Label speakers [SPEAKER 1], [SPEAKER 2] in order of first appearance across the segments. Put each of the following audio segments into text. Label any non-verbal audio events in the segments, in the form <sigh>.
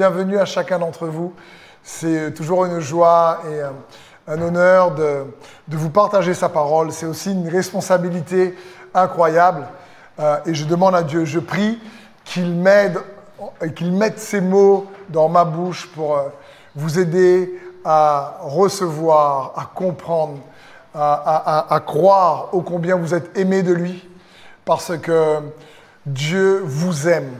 [SPEAKER 1] bienvenue à chacun d'entre vous. C'est toujours une joie et euh, un honneur de, vous partager sa parole. C'est aussi une responsabilité incroyable. Euh, et je demande à Dieu, je prie qu'il m'aide et qu'il mette ces mots dans ma bouche pour euh, vous aider à recevoir, à comprendre, à, croire ô combien vous êtes aimé de lui, parce que Dieu vous aime.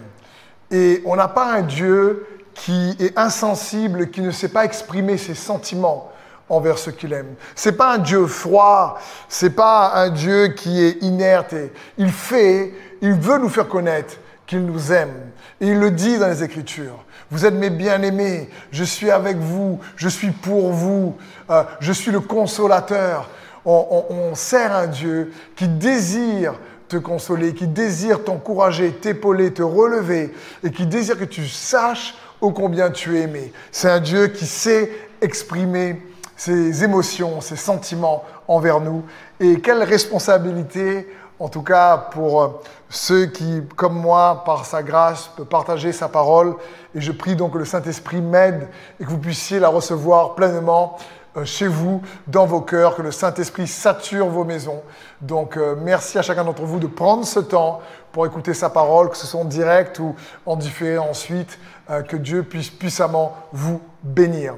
[SPEAKER 1] Et on n'a pas un Dieu qui est insensible, qui ne sait pas exprimer ses sentiments envers ceux qu'il aime. C'est pas un Dieu froid, c'est pas un Dieu qui est inerte. Et il fait, il veut nous faire connaître qu'il nous aime. Et il le dit dans les Écritures. Vous êtes mes bien-aimés, je suis avec vous, je suis pour vous, euh, je suis le consolateur. On, on sert un Dieu qui désire te consoler, qui désire t'encourager, t'épauler, te relever, et qui désire que tu saches ô combien tu es aimé. C'est un Dieu qui sait exprimer ses émotions, ses sentiments envers nous. Et quelle responsabilité, en tout cas pour euh, ceux qui, comme moi, par sa grâce, peuvent partager sa parole. Et je prie donc que le Saint-Esprit m'aide et que vous puissiez la recevoir pleinement chez vous, dans vos cœurs, que le Saint-Esprit sature vos maisons. Donc euh, merci à chacun d'entre vous de prendre ce temps pour écouter sa parole, que ce soit en direct ou en différé ensuite, euh, que Dieu puisse puissamment vous bénir.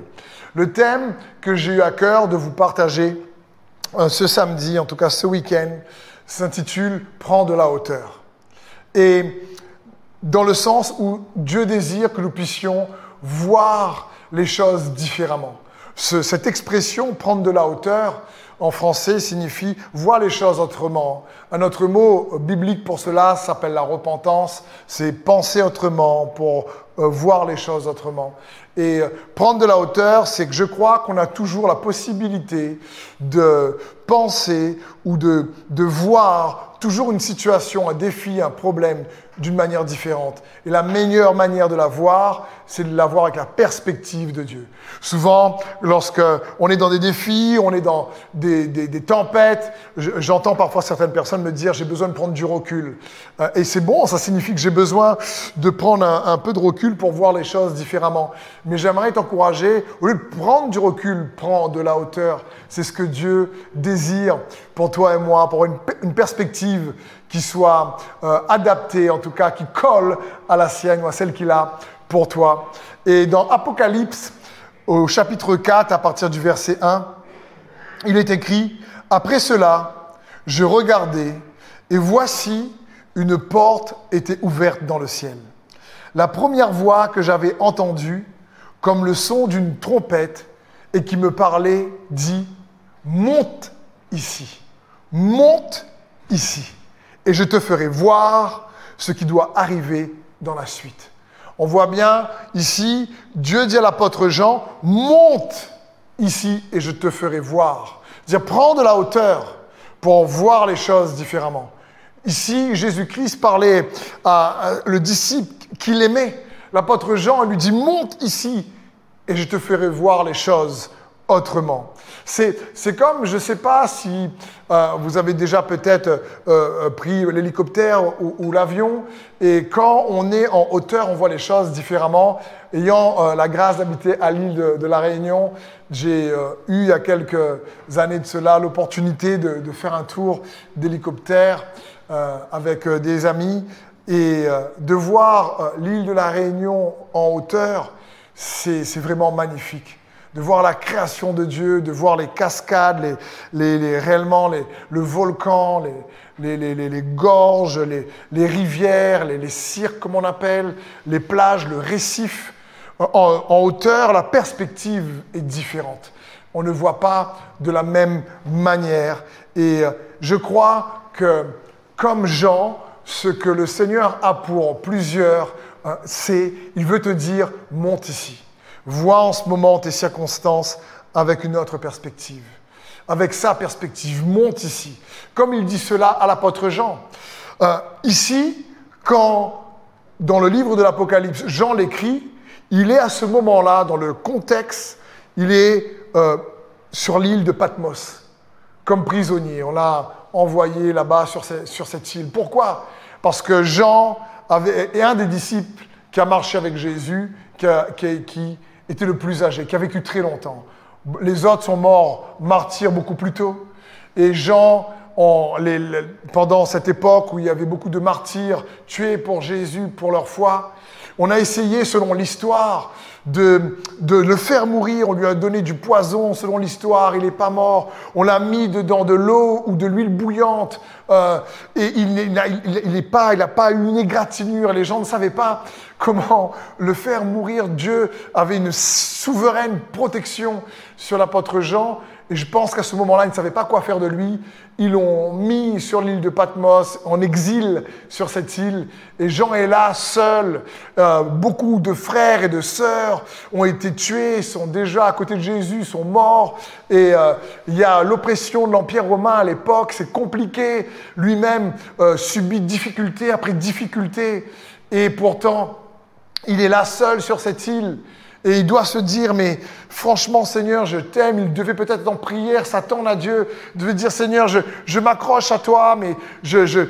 [SPEAKER 1] Le thème que j'ai eu à cœur de vous partager ce samedi, en tout cas ce week-end, s'intitule Prends de la hauteur. Et dans le sens où Dieu désire que nous puissions voir les choses différemment cette expression prendre de la hauteur en français signifie voir les choses autrement. Un autre mot biblique pour cela s'appelle la repentance, c'est penser autrement pour euh, voir les choses autrement. Et euh, prendre de la hauteur, c'est que je crois qu'on a toujours la possibilité de penser ou de, de voir toujours une situation, un défi, un problème d'une manière différente. Et la meilleure manière de la voir, c'est de la voir avec la perspective de Dieu. Souvent, lorsque on est dans des défis, on est dans des, tempêtes, j'entends parfois certaines personnes me dire j'ai besoin de prendre du recul. Euh, et c'est bon, ça signifie que j'ai besoin de prendre un, peu de recul pour voir les choses différemment. Mais j'aimerais t'encourager, au lieu de prendre du recul, prends de la hauteur. C'est ce que Dieu désire pour toi et moi, pour une, perspective qui soit euh, adapté, en tout cas qui colle à la sienne ou à celle qu'il a pour toi. Et dans Apocalypse, au chapitre 4, à partir du verset 1, il est écrit, Après cela, je regardais, et voici, une porte était ouverte dans le ciel. La première voix que j'avais entendue, comme le son d'une trompette, et qui me parlait, dit, Monte ici, monte ici et je te ferai voir ce qui doit arriver dans la suite. On voit bien ici, Dieu dit à l'apôtre Jean, monte ici et je te ferai voir. Dire, prends de la hauteur pour voir les choses différemment. Ici, Jésus-Christ parlait à le disciple qu'il aimait. L'apôtre Jean lui dit, monte ici et je te ferai voir les choses autrement. C'est comme, je ne sais pas si euh, vous avez déjà peut-être euh, euh, pris l'hélicoptère ou, l'avion, et quand on est en hauteur, on voit les choses différemment. Ayant la grâce d'habiter à l'île de, la Réunion, j'ai eu il y a quelques années de cela l'opportunité de, de, faire un tour d'hélicoptère avec des amis, et de voir l'île de la Réunion en hauteur, c'est vraiment magnifique de voir la création de Dieu, de voir les cascades, les, les, réellement les, le volcan, les, les gorges, les, rivières, les, cirques comme on appelle, les plages, le récif. En, en, hauteur, la perspective est différente. On ne voit pas de la même manière. Et euh, je crois que, comme Jean, ce que le Seigneur a pour plusieurs, euh, c'est, il veut te dire, monte ici. Vois en ce moment tes circonstances avec une autre perspective. Avec sa perspective, monte ici. Comme il dit cela à l'apôtre Jean. Euh, ici, quand dans le livre de l'Apocalypse, Jean l'écrit, il est à ce moment-là, dans le contexte, il est euh, sur l'île de Patmos, comme prisonnier. On l'a envoyé là-bas sur, cette île. Pourquoi? Parce que Jean est un des disciples qui a marché avec Jésus qui, qui était le plus âgé, qui a vécu très longtemps. Les autres sont morts martyrs beaucoup plus tôt. Et Jean, pendant cette époque où il y avait beaucoup de martyrs tués pour Jésus, pour leur foi, on a essayé, selon l'histoire, de, le faire mourir. On lui a donné du poison, selon l'histoire, il n'est pas mort. On l'a mis dedans de l'eau ou de l'huile bouillante. Euh, et il n'est pas, il n'a pas eu une égratignure. Les gens ne savaient pas comment le faire mourir. Dieu avait une souveraine protection sur l'apôtre Jean. Et je pense qu'à ce moment-là, ils ne savaient pas quoi faire de lui. Ils l'ont mis sur l'île de Patmos, en exil sur cette île. Et Jean est là, seul. Euh, beaucoup de frères et de sœurs ont été tués, sont déjà à côté de Jésus, sont morts. Et euh, il y a l'oppression de l'Empire romain à l'époque. C'est compliqué. Lui-même euh, subit difficulté après difficulté. Et pourtant, il est là seul sur cette île. Et il doit se dire, mais franchement Seigneur, je t'aime. Il devait peut-être être en prière, s'attendre à Dieu. Il devait dire, Seigneur, je, je m'accroche à toi, mais je, je,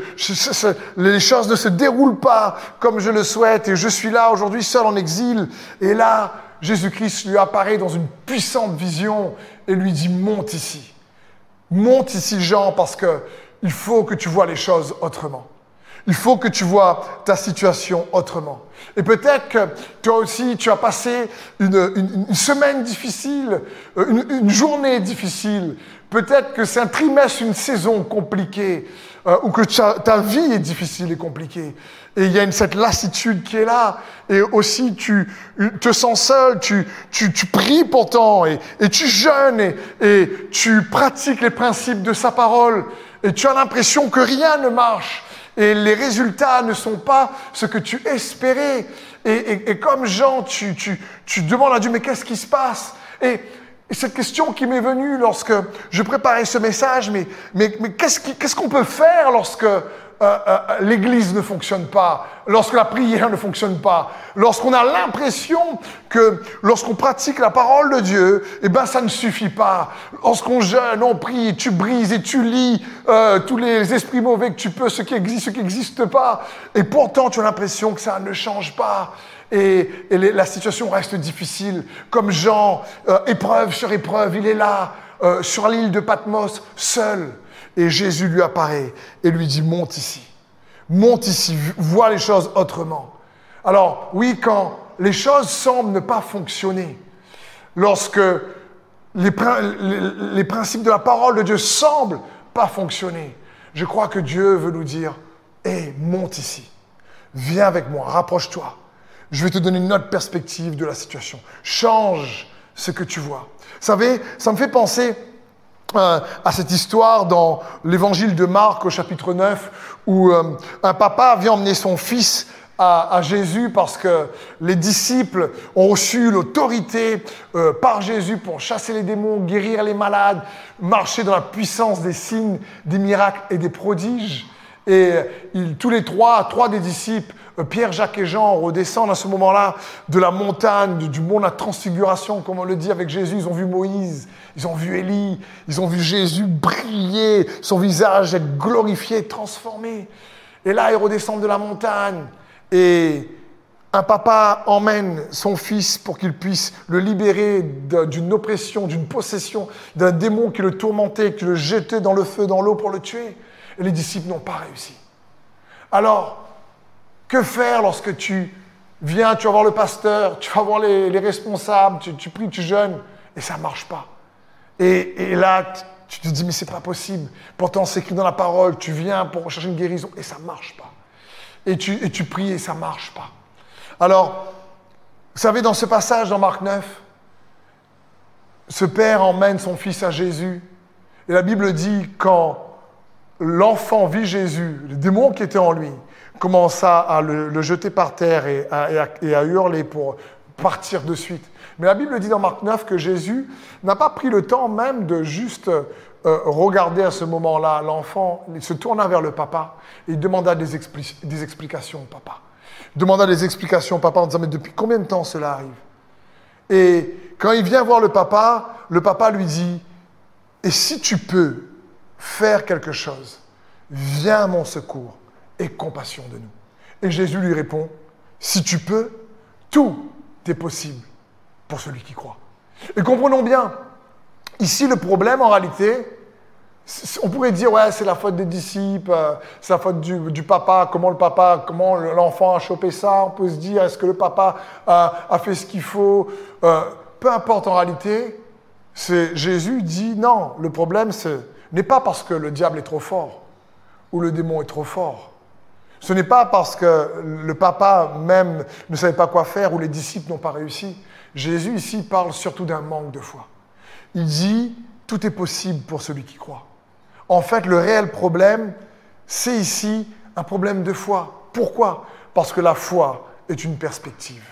[SPEAKER 1] les choses ne se déroulent pas comme je le souhaite. Et je suis là aujourd'hui seul en exil. Et là, Jésus-Christ lui apparaît dans une puissante vision et lui dit, monte ici. Monte ici Jean parce que il faut que tu vois les choses autrement. Il faut que tu vois ta situation autrement. Et peut-être que toi aussi, tu as passé une, semaine difficile, euh, une, journée difficile. Peut-être que c'est un trimestre, une saison compliquée, euh, ou que ta vie est difficile et compliquée. Et il y a une, cette lassitude qui est là. Et aussi, tu te sens seul, tu, tu, tu pries pourtant, et, et tu jeûnes, et, et tu pratiques les principes de sa parole, et tu as l'impression que rien ne marche et les résultats ne sont pas ce que tu espérais. Et, comme Jean, tu, tu, demandes à Dieu, mais qu'est-ce qui se passe? Et, cette question qui m'est venue lorsque je préparais ce message, mais, mais, mais qu'est-ce qu'on peut faire lorsque euh, euh, l'Église ne fonctionne pas, lorsque la prière ne fonctionne pas, lorsqu'on a l'impression que lorsqu'on pratique la parole de Dieu, eh ben ça ne suffit pas. Lorsqu'on jeûne, on prie, tu brises et tu lis euh, tous les esprits mauvais que tu peux, ceux qui existent, ceux qui n'existent pas, et pourtant tu as l'impression que ça ne change pas. Et, la situation reste difficile. Comme Jean, épreuve sur épreuve, il est là, sur l'île de Patmos, seul. Et Jésus lui apparaît et lui dit, monte ici. Monte ici, vois les choses autrement. Alors oui, quand les choses semblent ne pas fonctionner, lorsque les, principes de la parole de Dieu semblent pas fonctionner, je crois que Dieu veut nous dire, hé, monte ici, viens avec moi, rapproche-toi. Je vais te donner une autre perspective de la situation. Change ce que tu vois. Vous savez, ça me fait penser à cette histoire dans l'évangile de Marc au chapitre 9 où euh, un papa vient emmener son fils à, Jésus parce que les disciples ont reçu l'autorité euh, par Jésus pour chasser les démons, guérir les malades, marcher dans la puissance des signes, des miracles et des prodiges. Et tous les trois, trois des disciples, euh, Pierre, Jacques et Jean, redescendent à ce moment-là de la montagne, du mont de la transfiguration, comme on le dit avec Jésus. Ils ont vu Moïse, ils ont vu Élie, ils ont vu Jésus briller, son visage être glorifié, transformé. Et là, ils redescendent de la montagne et un papa emmène son fils pour qu'il puisse le libérer d'une oppression, d'une possession, d'un démon qui le tourmentait, qui le jetait dans le feu, dans l'eau pour le tuer. Et les disciples n'ont pas réussi. Alors, que faire lorsque tu viens, tu vas voir le pasteur, tu vas voir les, responsables, tu, pries, tu jeûnes, et ça ne marche pas et, là, tu te dis, mais c'est pas possible. Pourtant, c'est écrit dans la parole, tu viens pour chercher une guérison, et ça ne marche pas. Et tu, et tu pries, et ça ne marche pas. Alors, vous savez, dans ce passage, dans Marc 9, ce père emmène son fils à Jésus. Et la Bible dit, quand l'enfant vit Jésus, le démon qui était en lui, commença à le, jeter par terre et à, hurler pour partir de suite. Mais la Bible dit dans Marc 9 que Jésus n'a pas pris le temps même de juste euh, regarder à ce moment-là l'enfant. Il se tourna vers le papa et il demanda des, des explications au papa. Il demanda des explications au papa en disant Mais depuis combien de temps cela arrive? Et quand il vient voir le papa, le papa lui dit Et si tu peux faire quelque chose, viens à mon secours et compassion de nous. Et Jésus lui répond Si tu peux, tout est possible pour celui qui croit. Et comprenons bien, ici le problème en réalité, on pourrait dire, ouais, c'est la faute des disciples, euh, c'est la faute du, papa, comment le papa, comment l'enfant a chopé ça. On peut se dire, est-ce que le papa a, fait ce qu'il faut euh, Peu importe en réalité, c'est Jésus dit, non, le problème n'est pas parce que le diable est trop fort ou le démon est trop fort. Ce n'est pas parce que le papa même ne savait pas quoi faire ou les disciples n'ont pas réussi. Jésus ici parle surtout d'un manque de foi. Il dit, tout est possible pour celui qui croit. En fait, le réel problème, c'est ici un problème de foi. Pourquoi? Parce que la foi est une perspective.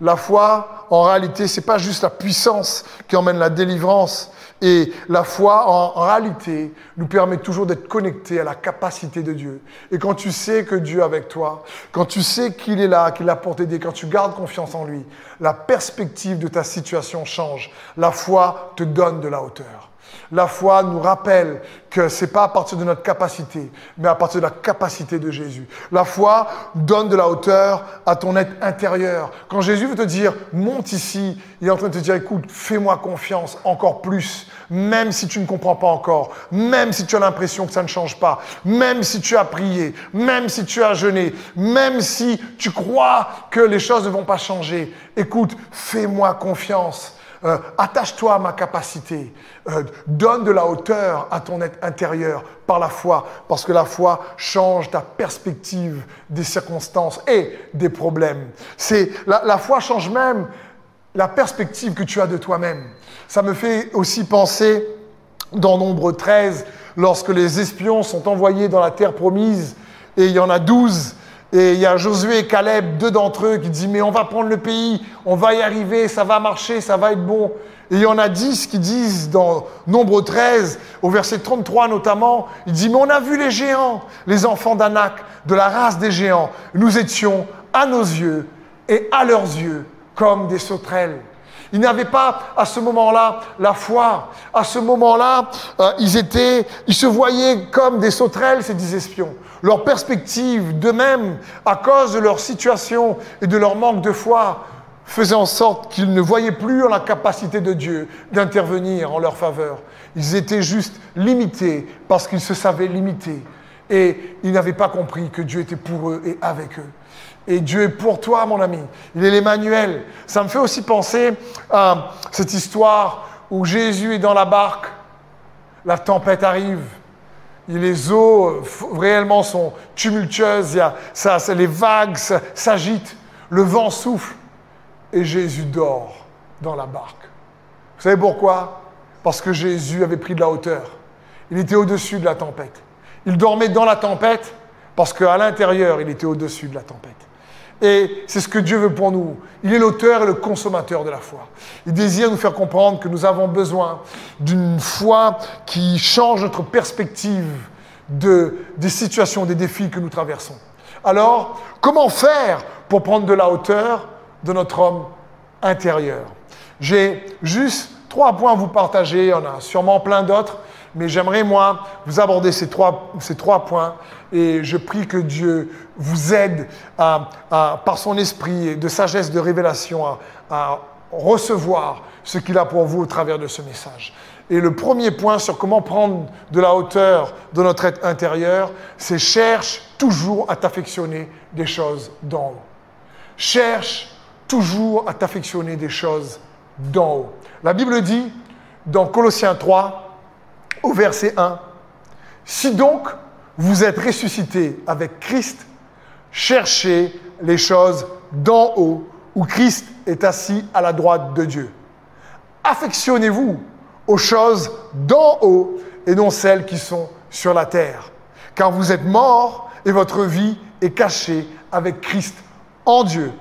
[SPEAKER 1] La foi, en réalité, ce n'est pas juste la puissance qui emmène la délivrance. Et la foi, en, réalité, nous permet toujours d'être connectés à la capacité de Dieu. Et quand tu sais que Dieu est avec toi, quand tu sais qu'il est là, qu'il a pour t'aider, quand tu gardes confiance en lui, la perspective de ta situation change. La foi te donne de la hauteur. La foi nous rappelle que ce n'est pas à partir de notre capacité, mais à partir de la capacité de Jésus. La foi donne de la hauteur à ton être intérieur. Quand Jésus veut te dire, monte ici, il est en train de te dire, écoute, fais-moi confiance encore plus, même si tu ne comprends pas encore, même si tu as l'impression que ça ne change pas, même si tu as prié, même si tu as jeûné, même si tu crois que les choses ne vont pas changer. Écoute, fais-moi confiance. Euh, attache-toi à ma capacité. Euh, donne de la hauteur à ton être intérieur par la foi, parce que la foi change ta perspective des circonstances et des problèmes. C'est la, foi change même la perspective que tu as de toi-même. Ça me fait aussi penser dans Nombre 13, lorsque les espions sont envoyés dans la terre promise, et il y en a douze et il y a Josué et Caleb, deux d'entre eux, qui disent Mais on va prendre le pays, on va y arriver, ça va marcher, ça va être bon. Et il y en a dix qui disent dans Nombre 13, au verset 33 notamment, il dit Mais on a vu les géants, les enfants d'Anak, de la race des géants. Nous étions à nos yeux et à leurs yeux comme des sauterelles. Ils n'avaient pas à ce moment-là la foi. À ce moment-là, euh, ils se voyaient comme des sauterelles, ces dix espions. Leur perspective d'eux-mêmes, à cause de leur situation et de leur manque de foi, faisait en sorte qu'ils ne voyaient plus la capacité de Dieu d'intervenir en leur faveur. Ils étaient juste limités parce qu'ils se savaient limités. Et ils n'avaient pas compris que Dieu était pour eux et avec eux. Et Dieu est pour toi, mon ami. Il est l'Emmanuel. Ça me fait aussi penser à cette histoire où Jésus est dans la barque, la tempête arrive, les eaux euh, réellement sont tumultueuses, il y les vagues s'agitent, le vent souffle, et Jésus dort dans la barque. Vous savez pourquoi? Parce que Jésus avait pris de la hauteur. Il était au-dessus de la tempête. Il dormait dans la tempête parce qu'à l'intérieur, il était au-dessus de la tempête. Et c'est ce que Dieu veut pour nous. Il est l'auteur et le consommateur de la foi. Il désire nous faire comprendre que nous avons besoin d'une foi qui change notre perspective de, des situations, des défis que nous traversons. Alors, comment faire pour prendre de la hauteur de notre homme intérieur? J'ai juste trois points à vous partager, il y en a sûrement plein d'autres, mais j'aimerais, moi, vous aborder ces trois, ces trois points et je prie que Dieu vous aide à, par son esprit de sagesse, de révélation, à, à recevoir ce qu'il a pour vous au travers de ce message. Et le premier point sur comment prendre de la hauteur de notre être intérieur, c'est cherche toujours à t'affectionner des choses d'en haut. Cherche toujours à t'affectionner des choses d'en haut. La Bible dit dans Colossiens 3, au verset 1. Si donc vous êtes ressuscité avec Christ, cherchez les choses d'en haut, où Christ est assis à la droite de Dieu. Affectionnez-vous aux choses d'en haut et non celles qui sont sur la terre, car vous êtes morts et votre vie est cachée avec Christ en Dieu.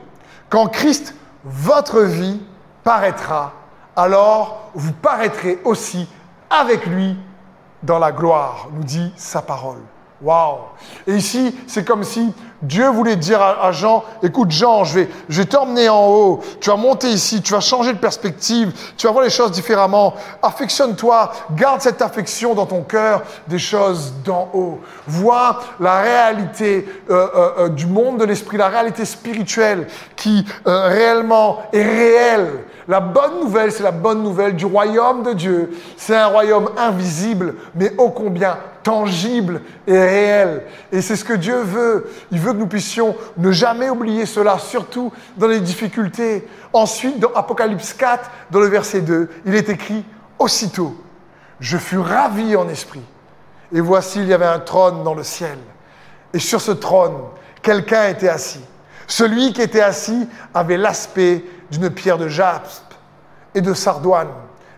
[SPEAKER 1] Quand Christ, votre vie, paraîtra, alors vous paraîtrez aussi avec lui dans la gloire, nous dit sa parole. Waouh Et ici, c'est comme si Dieu voulait dire à, Jean, écoute Jean, je vais, je vais t'emmener en haut, tu vas monter ici, tu vas changer de perspective, tu vas voir les choses différemment. Affectionne-toi, garde cette affection dans ton cœur des choses d'en haut. Vois la réalité euh, euh, euh, du monde de l'esprit, la réalité spirituelle qui réellement est réelle. La bonne nouvelle, c'est la bonne nouvelle du royaume de Dieu. C'est un royaume invisible, mais ô combien tangible et réel. Et c'est ce que Dieu veut. Il veut que nous puissions ne jamais oublier cela, surtout dans les difficultés. Ensuite, dans Apocalypse 4, dans le verset 2, il est écrit, Aussitôt, je fus ravi en esprit. Et voici, il y avait un trône dans le ciel. Et sur ce trône, quelqu'un était assis. Celui qui était assis avait l'aspect d'une pierre de jaspe et de sardoine.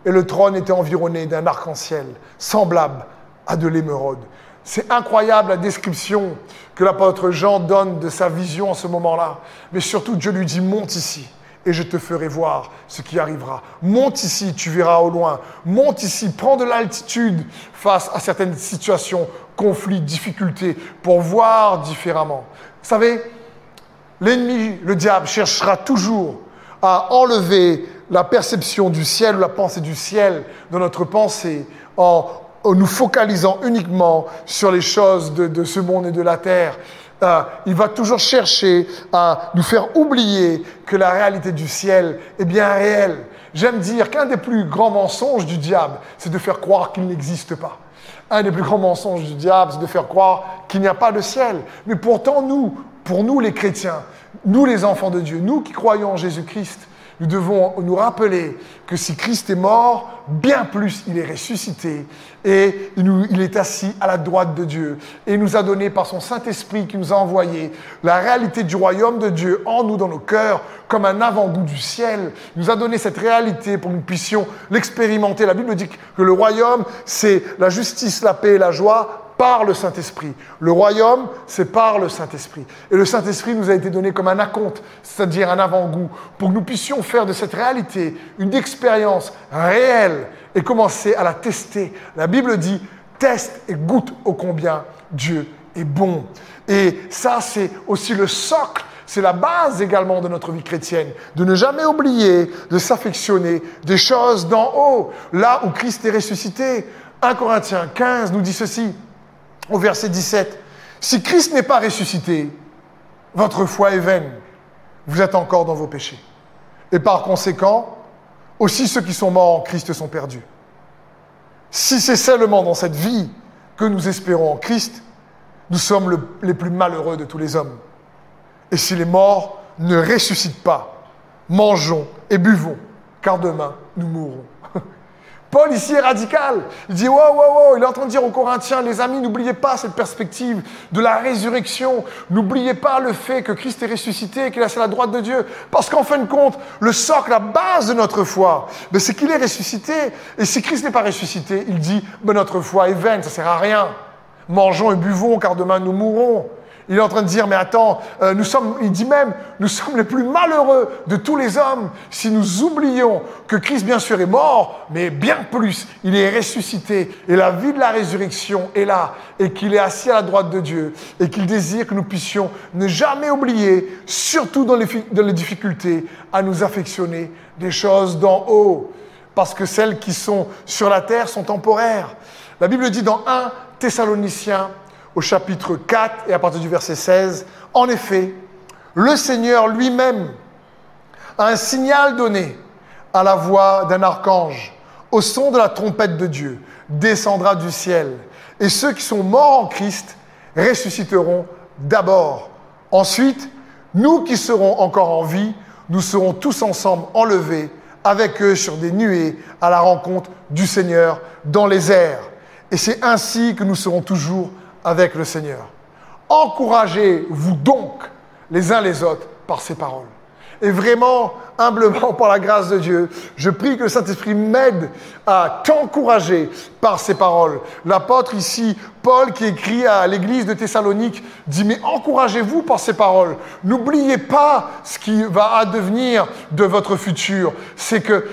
[SPEAKER 1] Et le trône était environné d'un arc-en-ciel, semblable à de l'émeraude. C'est incroyable la description que l'apôtre Jean donne de sa vision en ce moment-là. Mais surtout, Dieu lui dit, monte ici et je te ferai voir ce qui arrivera. Monte ici, tu verras au loin. Monte ici, prends de l'altitude face à certaines situations, conflits, difficultés, pour voir différemment. Vous savez, l'ennemi, le diable, cherchera toujours à enlever la perception du ciel ou la pensée du ciel dans notre pensée en nous focalisant uniquement sur les choses de, ce monde et de la terre. Euh, il va toujours chercher à nous faire oublier que la réalité du ciel est bien réelle. J'aime dire qu'un des plus grands mensonges du diable, c'est de faire croire qu'il n'existe pas. Un des plus grands mensonges du diable, c'est de faire croire qu'il n'y a pas de ciel. Mais pourtant, nous, pour nous les chrétiens, nous les enfants de Dieu, nous qui croyons en Jésus-Christ, nous devons nous rappeler que si Christ est mort, bien plus il est ressuscité et il est assis à la droite de Dieu et nous a donné par son Saint-Esprit qui nous a envoyé la réalité du royaume de Dieu en nous, dans nos cœurs, comme un avant-goût du ciel. Il nous a donné cette réalité pour que nous puissions l'expérimenter. La Bible dit que le royaume, c'est la justice, la paix et la joie par le Saint-Esprit. Le royaume, c'est par le Saint-Esprit. Et le Saint-Esprit nous a été donné comme un acompte, c'est-à-dire un avant-goût, pour que nous puissions faire de cette réalité une expérience réelle et commencer à la tester. La Bible dit, teste et goûte au combien Dieu est bon. Et ça, c'est aussi le socle c'est la base également de notre vie chrétienne, de ne jamais oublier de s'affectionner des choses d'en haut, là où Christ est ressuscité. 1 Corinthiens 15 nous dit ceci, au verset 17. Si Christ n'est pas ressuscité, votre foi est vaine. Vous êtes encore dans vos péchés. Et par conséquent, aussi ceux qui sont morts en Christ sont perdus. Si c'est seulement dans cette vie que nous espérons en Christ, nous sommes les plus malheureux de tous les hommes. Et si les morts ne ressuscitent pas, mangeons et buvons, car demain nous mourrons. Paul ici est radical. Il dit, wow, wow, wow, il est en train de dire aux Corinthiens, les amis, n'oubliez pas cette perspective de la résurrection. N'oubliez pas le fait que Christ est ressuscité, qu'il est à la droite de Dieu. Parce qu'en fin de compte, le socle, la base de notre foi, ben, c'est qu'il est ressuscité. Et si Christ n'est pas ressuscité, il dit, ben, notre foi est vaine, ça ne sert à rien. Mangeons et buvons, car demain nous mourrons. Il est en train de dire, mais attends, euh, nous sommes, il dit même, nous sommes les plus malheureux de tous les hommes si nous oublions que Christ, bien sûr, est mort, mais bien plus, il est ressuscité et la vie de la résurrection est là et qu'il est assis à la droite de Dieu et qu'il désire que nous puissions ne jamais oublier, surtout dans les, difficultés, à nous affectionner des choses d'en haut, parce que celles qui sont sur la terre sont temporaires. La Bible dit dans 1 Thessaloniciens au chapitre 4 et à partir du verset 16, en effet, le Seigneur lui-même a un signal donné à la voix d'un archange, au son de la trompette de Dieu, descendra du ciel, et ceux qui sont morts en Christ ressusciteront d'abord. Ensuite, nous qui serons encore en vie, nous serons tous ensemble enlevés avec eux sur des nuées à la rencontre du Seigneur dans les airs. Et c'est ainsi que nous serons toujours avec le Seigneur. Encouragez-vous donc les uns les autres par ces paroles. Et vraiment, humblement par la grâce de Dieu, je prie que le Saint-Esprit m'aide à t'encourager par ces paroles. L'apôtre ici, Paul, qui écrit à l'église de Thessalonique, dit, mais encouragez-vous par ces paroles. N'oubliez pas ce qui va advenir de votre futur. C'est que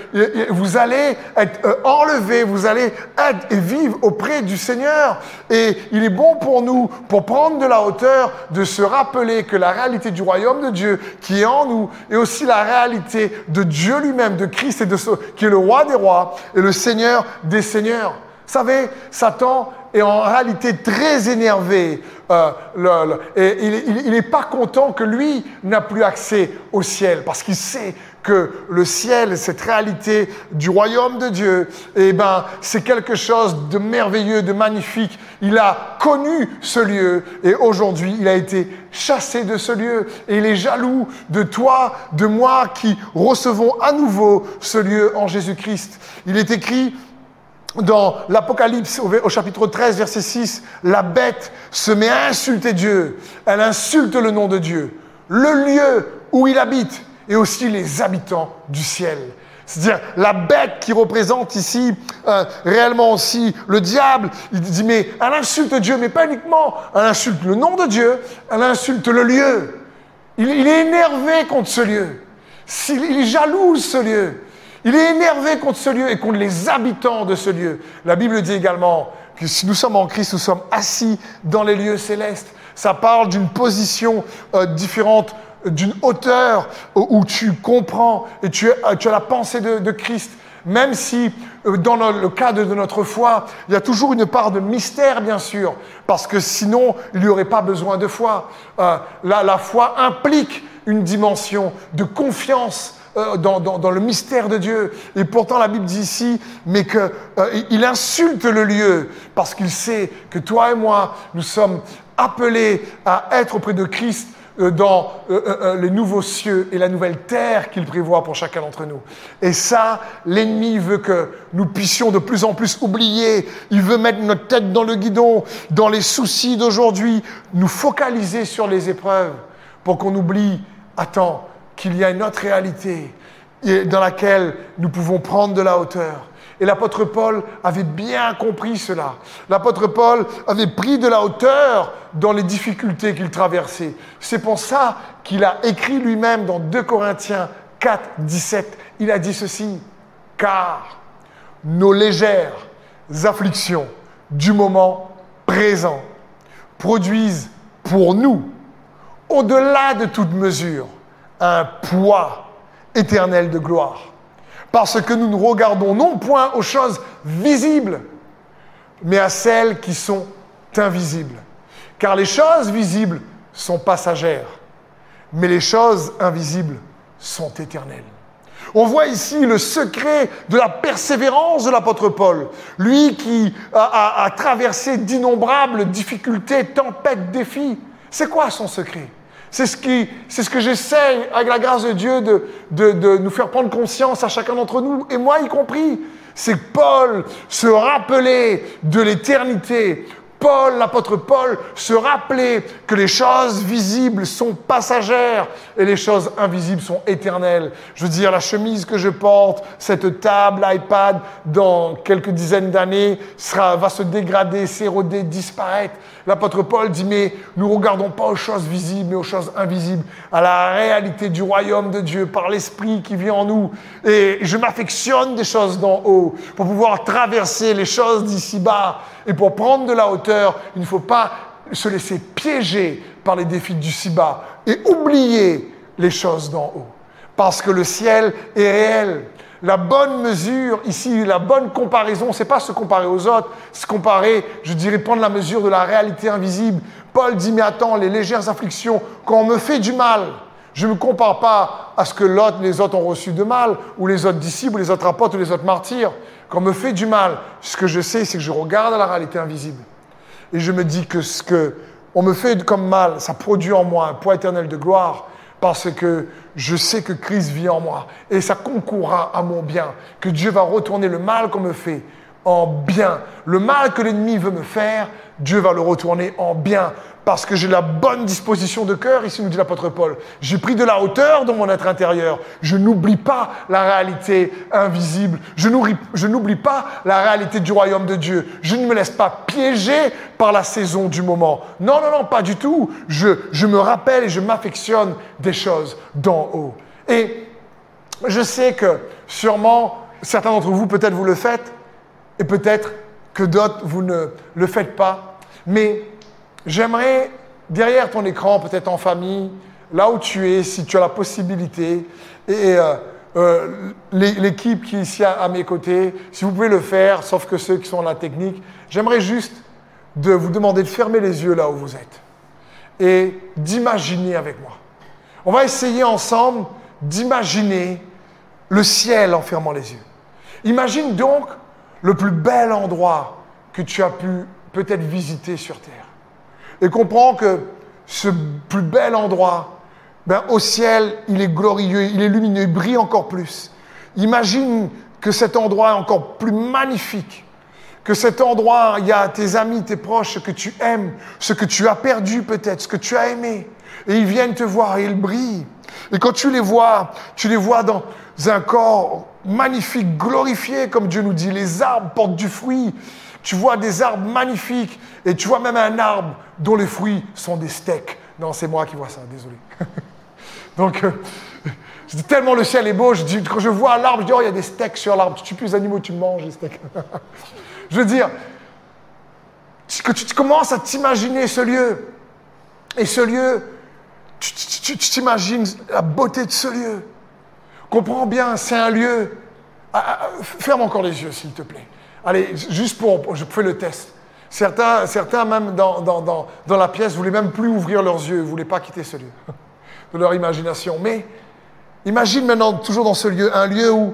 [SPEAKER 1] vous allez être euh, enlevé, vous allez être et vivre auprès du Seigneur. Et il est bon pour nous, pour prendre de la hauteur, de se rappeler que la réalité du royaume de Dieu qui est en nous est aussi la réalité de Dieu lui-même, de Christ et de ce, qui est le roi des rois et le Seigneur des seigneurs. Vous savez, Satan est en réalité très énervé. Euh, et il n'est pas content que lui n'a plus accès au ciel parce qu'il sait que le ciel, cette réalité du royaume de Dieu, eh ben, c'est quelque chose de merveilleux, de magnifique. Il a connu ce lieu et aujourd'hui, il a été chassé de ce lieu et il est jaloux de toi, de moi qui recevons à nouveau ce lieu en Jésus-Christ. Il est écrit dans l'Apocalypse au, chapitre 13, verset 6, la bête se met à insulter Dieu. Elle insulte le nom de Dieu, le lieu où il habite et aussi les habitants du ciel. C'est-à-dire la bête qui représente ici euh, réellement aussi le diable. Il dit mais elle insulte Dieu, mais pas uniquement. Elle insulte le nom de Dieu, elle insulte le lieu. Il, il est énervé contre ce lieu. Il est jaloux ce lieu. Il est énervé contre ce lieu et contre les habitants de ce lieu. La Bible dit également que si nous sommes en Christ, nous sommes assis dans les lieux célestes. Ça parle d'une position euh, différente, d'une hauteur où tu comprends et tu, as la pensée de, Christ. Même si, euh, dans le cadre de notre foi, il y a toujours une part de mystère, bien sûr, parce que sinon, il n'y aurait pas besoin de foi. Euh, la foi implique une dimension de confiance euh, dans, le mystère de Dieu. Et pourtant, la Bible dit ici, mais qu'il euh, insulte le lieu parce qu'il sait que toi et moi, nous sommes appelés à être auprès de Christ euh, dans les nouveaux cieux et la nouvelle terre qu'il prévoit pour chacun d'entre nous. Et ça, l'ennemi veut que nous puissions de plus en plus oublier. Il veut mettre notre tête dans le guidon, dans les soucis d'aujourd'hui, nous focaliser sur les épreuves pour qu'on oublie, attends, qu'il y a une autre réalité dans laquelle nous pouvons prendre de la hauteur. Et l'apôtre Paul avait bien compris cela. L'apôtre Paul avait pris de la hauteur dans les difficultés qu'il traversait. C'est pour ça qu'il a écrit lui-même dans 2 Corinthiens 4, 17. Il a dit ceci, car nos légères afflictions du moment présent produisent pour nous, au-delà de toute mesure, un poids éternel de gloire. Parce que nous ne regardons non point aux choses visibles, mais à celles qui sont invisibles. Car les choses visibles sont passagères, mais les choses invisibles sont éternelles. On voit ici le secret de la persévérance de l'apôtre Paul, lui qui a, a traversé d'innombrables difficultés, tempêtes, défis. C'est quoi son secret? C'est ce, qui, c'est ce que j'essaie, avec la grâce de Dieu, de, de, de nous faire prendre conscience à chacun d'entre nous, et moi y compris. C'est Paul se rappeler de l'éternité Paul, l'apôtre Paul, se rappelait que les choses visibles sont passagères et les choses invisibles sont éternelles. Je veux dire, la chemise que je porte, cette table, iPad, dans quelques dizaines d'années, va se dégrader, s'éroder, disparaître. L'apôtre Paul dit, mais nous regardons pas aux choses visibles, mais aux choses invisibles, à la réalité du royaume de Dieu par l'Esprit qui vit en nous. Et je m'affectionne des choses d'en haut pour pouvoir traverser les choses d'ici bas et pour prendre de la hauteur, il ne faut pas se laisser piéger par les défis du si-bas et oublier les choses d'en haut. Parce que le ciel est réel. La bonne mesure, ici, la bonne comparaison, c'est pas se comparer aux autres, se comparer, je dirais, prendre la mesure de la réalité invisible. Paul dit, mais attends, les légères afflictions, quand on me fait du mal, je ne me compare pas à ce que l'autre, les autres ont reçu de mal, ou les autres disciples, ou les autres apôtres, ou les autres martyrs. Quand on me fait du mal, ce que je sais, c'est que je regarde la réalité invisible. Et je me dis que ce que on me fait comme mal, ça produit en moi un poids éternel de gloire parce que je sais que Christ vit en moi et ça concourra à mon bien, que Dieu va retourner le mal qu'on me fait en bien. Le mal que l'ennemi veut me faire, Dieu va le retourner en bien. Parce que j'ai la bonne disposition de cœur, ici nous dit l'apôtre Paul. J'ai pris de la hauteur dans mon être intérieur. Je n'oublie pas la réalité invisible. Je n'oublie pas la réalité du royaume de Dieu. Je ne me laisse pas piéger par la saison du moment. Non, non, non, pas du tout. Je, je me rappelle et je m'affectionne des choses d'en haut. Et je sais que sûrement, certains d'entre vous, peut-être vous le faites, et peut-être que d'autres, vous ne le faites pas. Mais j'aimerais, derrière ton écran, peut-être en famille, là où tu es, si tu as la possibilité, et euh, euh, l'équipe qui est ici à, mes côtés, si vous pouvez le faire, sauf que ceux qui sont dans la technique, j'aimerais juste de vous demander de fermer les yeux là où vous êtes et d'imaginer avec moi. On va essayer ensemble d'imaginer le ciel en fermant les yeux. Imagine donc le plus bel endroit que tu as pu peut-être visiter sur Terre. Et comprends que ce plus bel endroit, ben, au ciel, il est glorieux, il est lumineux, il brille encore plus. Imagine que cet endroit est encore plus magnifique. Que cet endroit, il y a tes amis, tes proches, ce que tu aimes, ce que tu as perdu peut-être, ce que tu as aimé. Et ils viennent te voir et ils brillent. Et quand tu les vois, tu les vois dans un corps magnifique, glorifié, comme Dieu nous dit. Les arbres portent du fruit. Tu vois des arbres magnifiques et tu vois même un arbre dont les fruits sont des steaks. Non, c'est moi qui vois ça, désolé. <laughs> Donc, euh, tellement le ciel est beau, je dis, quand je vois l'arbre, je dis, oh, il y a des steaks sur l'arbre. Tu tues plus animaux, tu manges les steaks. <laughs> je veux dire, que tu commences à t'imaginer ce lieu. Et ce lieu, tu t'imagines la beauté de ce lieu. Comprends bien, c'est un lieu. Ah, ah, ferme encore les yeux, s'il te plaît. Allez, juste pour. Je fais le test. Certains, même dans, la pièce, voulaient même plus ouvrir leurs yeux, ne voulaient pas quitter ce lieu, <laughs> de leur imagination. Mais imagine maintenant, toujours dans ce lieu, un lieu où.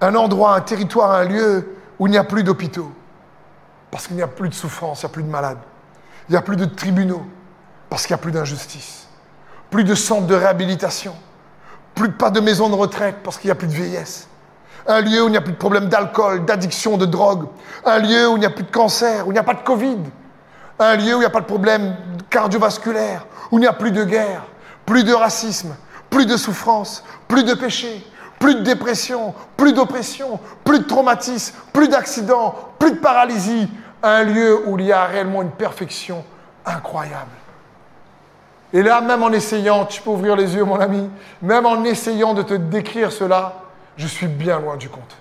[SPEAKER 1] Un endroit, un territoire, un lieu où il n'y a plus d'hôpitaux. Parce qu'il n'y a plus de souffrance, il n'y a plus de malades. Il n'y a plus de tribunaux, parce qu'il n'y a plus d'injustice. Plus de centres de réhabilitation plus pas de maison de retraite parce qu'il n'y a plus de vieillesse. Un lieu où il n'y a plus de problème d'alcool, d'addiction, de drogue. Un lieu où il n'y a plus de cancer, où il n'y a pas de Covid. Un lieu où il n'y a pas de problème cardiovasculaire, où il n'y a plus de guerre, plus de racisme, plus de souffrance, plus de péché, plus de dépression, plus d'oppression, plus de traumatisme, plus d'accidents, plus de paralysie. Un lieu où il y a réellement une perfection incroyable. Et là, même en essayant, tu peux ouvrir les yeux, mon ami, même en essayant de te décrire cela, je suis bien loin du compte.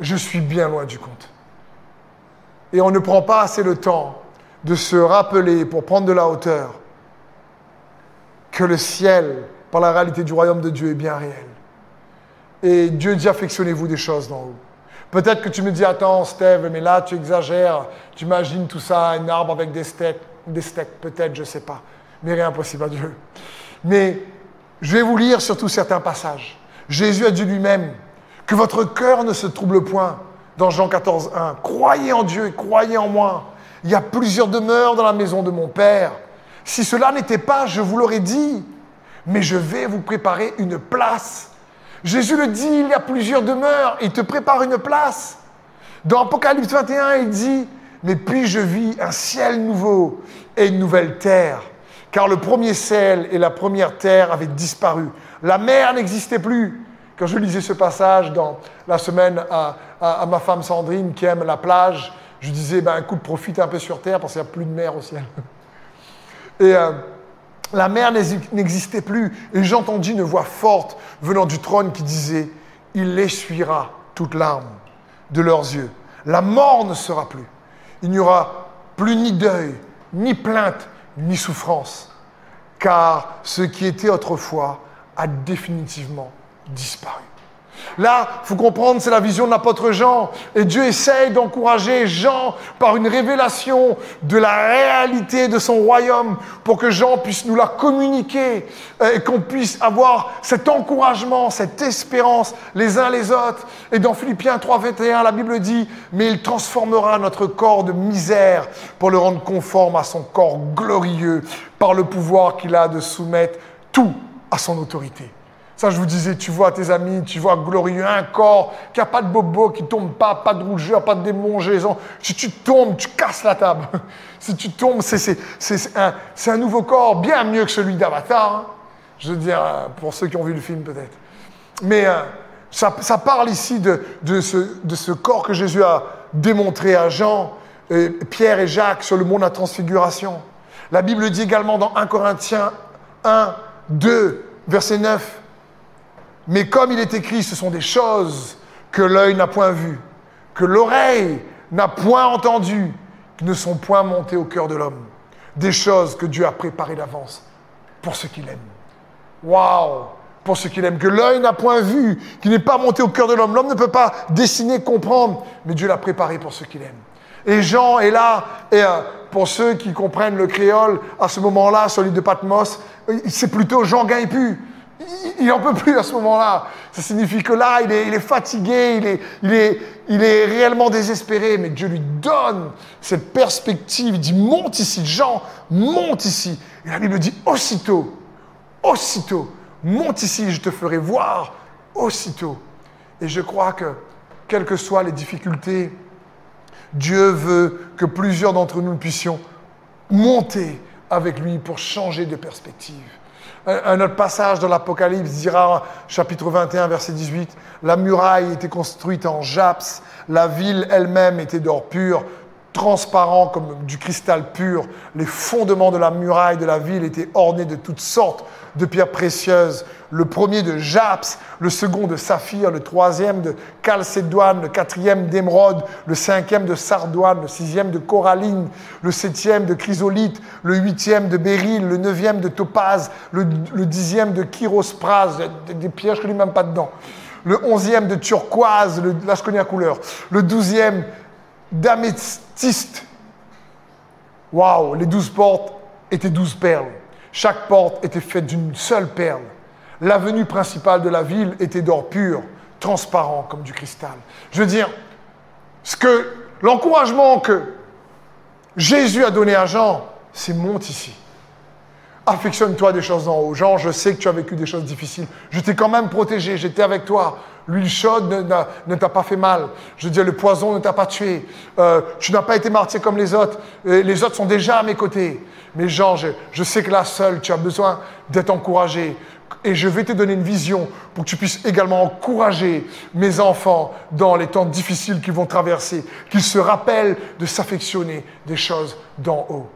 [SPEAKER 1] Je suis bien loin du compte. Et on ne prend pas assez le temps de se rappeler, pour prendre de la hauteur, que le ciel, par la réalité du royaume de Dieu, est bien réel. Et Dieu dit affectionnez-vous des choses d'en haut. Peut-être que tu me dis, attends, Steve, mais là, tu exagères. Tu imagines tout ça, un arbre avec des steaks, des steaks peut-être, je ne sais pas mais rien impossible à Dieu. Mais je vais vous lire surtout certains passages. Jésus a dit lui-même que votre cœur ne se trouble point. Dans Jean 14, 1, croyez en Dieu et croyez en moi. Il y a plusieurs demeures dans la maison de mon Père. Si cela n'était pas, je vous l'aurais dit. Mais je vais vous préparer une place. Jésus le dit, il y a plusieurs demeures. Il te prépare une place. Dans Apocalypse 21, il dit, mais puis je vis un ciel nouveau et une nouvelle terre car le premier ciel et la première terre avaient disparu. La mer n'existait plus. Quand je lisais ce passage dans la semaine à, ma femme Sandrine qui aime la plage, je disais, ben, écoute, profite un peu sur terre parce qu'il n'y a plus de mer au ciel. Euh, la mer n'existait plus. Et j'entendis une voix forte venant du trône qui disait, il essuiera toute larme de leurs yeux. La mort ne sera plus. Il n'y aura plus ni deuil, ni plainte, ni souffrance, car ce qui était autrefois a définitivement disparu. Là, il faut comprendre, c'est la vision de l'apôtre Jean. Et Dieu essaye d'encourager Jean par une révélation de la réalité de son royaume pour que Jean puisse nous la communiquer euh, et qu'on puisse avoir cet encouragement, cette espérance les uns les autres. Et dans Philippiens 3, 21, la Bible dit, mais il transformera notre corps de misère pour le rendre conforme à son corps glorieux par le pouvoir qu'il a de soumettre tout à son autorité. Ça, je vous disais, tu vois tes amis, tu vois glorieux, un corps qui n'a pas de bobo, qui tombe pas, pas de rougeur, pas de démangeaison. Si tu tombes, tu casses la table. <laughs> si tu tombes, c'est un, nouveau corps bien mieux que celui d'Avatar. Hein. Je veux dire, pour ceux qui ont vu le film peut-être. Mais euh, ça, parle ici de, ce, corps que Jésus a démontré à Jean, Pierre et Jacques sur le mont de la transfiguration. La Bible dit également dans 1 Corinthiens 1, 2, verset 9, mais comme il est écrit, ce sont des choses que l'œil n'a point vues, que l'oreille n'a point entendues, qui ne sont point montées au cœur de l'homme. Des choses que Dieu a préparées d'avance pour ceux qu'il aime. Waouh Pour ceux qu'il aime, que l'œil n'a point vu, qui n'est pas monté au cœur de l'homme. L'homme ne peut pas dessiner, comprendre, mais Dieu l'a préparé pour ceux qu'il aime. Et Jean est là, et euh, pour ceux qui comprennent le créole, à ce moment-là, sur l'île de Patmos, c'est plutôt Jean Gaipu il n'en peut plus à ce moment-là. Ça signifie que là, il est, fatigué, il est, il, est, réellement désespéré, mais Dieu lui donne cette perspective. Il dit, monte ici, Jean, monte ici. Et la Bible dit, aussitôt, aussitôt, monte ici, je te ferai voir aussitôt. Et je crois que, quelles que soient les difficultés, Dieu veut que plusieurs d'entre nous puissions monter avec lui pour changer de perspective. Un autre passage dans l'Apocalypse dira, chapitre 21, verset 18, La muraille était construite en japs, la ville elle-même était d'or pur, transparent comme du cristal pur. Les fondements de la muraille de la ville étaient ornés de toutes sortes de pierres précieuses. Le premier de japs, le second de saphir, le troisième de calcédoine, le quatrième d'émeraude, le cinquième de sardoine, le sixième de coralline, le septième de chrysolite, le huitième de béryl, le neuvième de topaze, le, dixième de chirospras, des pierres, je ne connais même pas dedans. Le onzième de turquoise, là je connais la couleur. Le douzième d'améthyste. Waouh, les douze portes étaient douze perles. Chaque porte était faite d'une seule perle. L'avenue principale de la ville était d'or pur, transparent comme du cristal. Je veux dire, ce que l'encouragement que Jésus a donné à Jean, c'est monte ici. Affectionne-toi des choses en haut. Jean, je sais que tu as vécu des choses difficiles. Je t'ai quand même protégé, j'étais avec toi. L'huile chaude ne, t'a pas fait mal. Je veux dire, le poison ne t'a pas tué. Euh, tu n'as pas été martyr comme les autres. les autres sont déjà à mes côtés. Mais Jean, je, sais que là seul, tu as besoin d'être encouragé. Et je vais te donner une vision pour que tu puisses également encourager mes enfants dans les temps difficiles qu'ils vont traverser, qu'ils se rappellent de s'affectionner des choses d'en haut.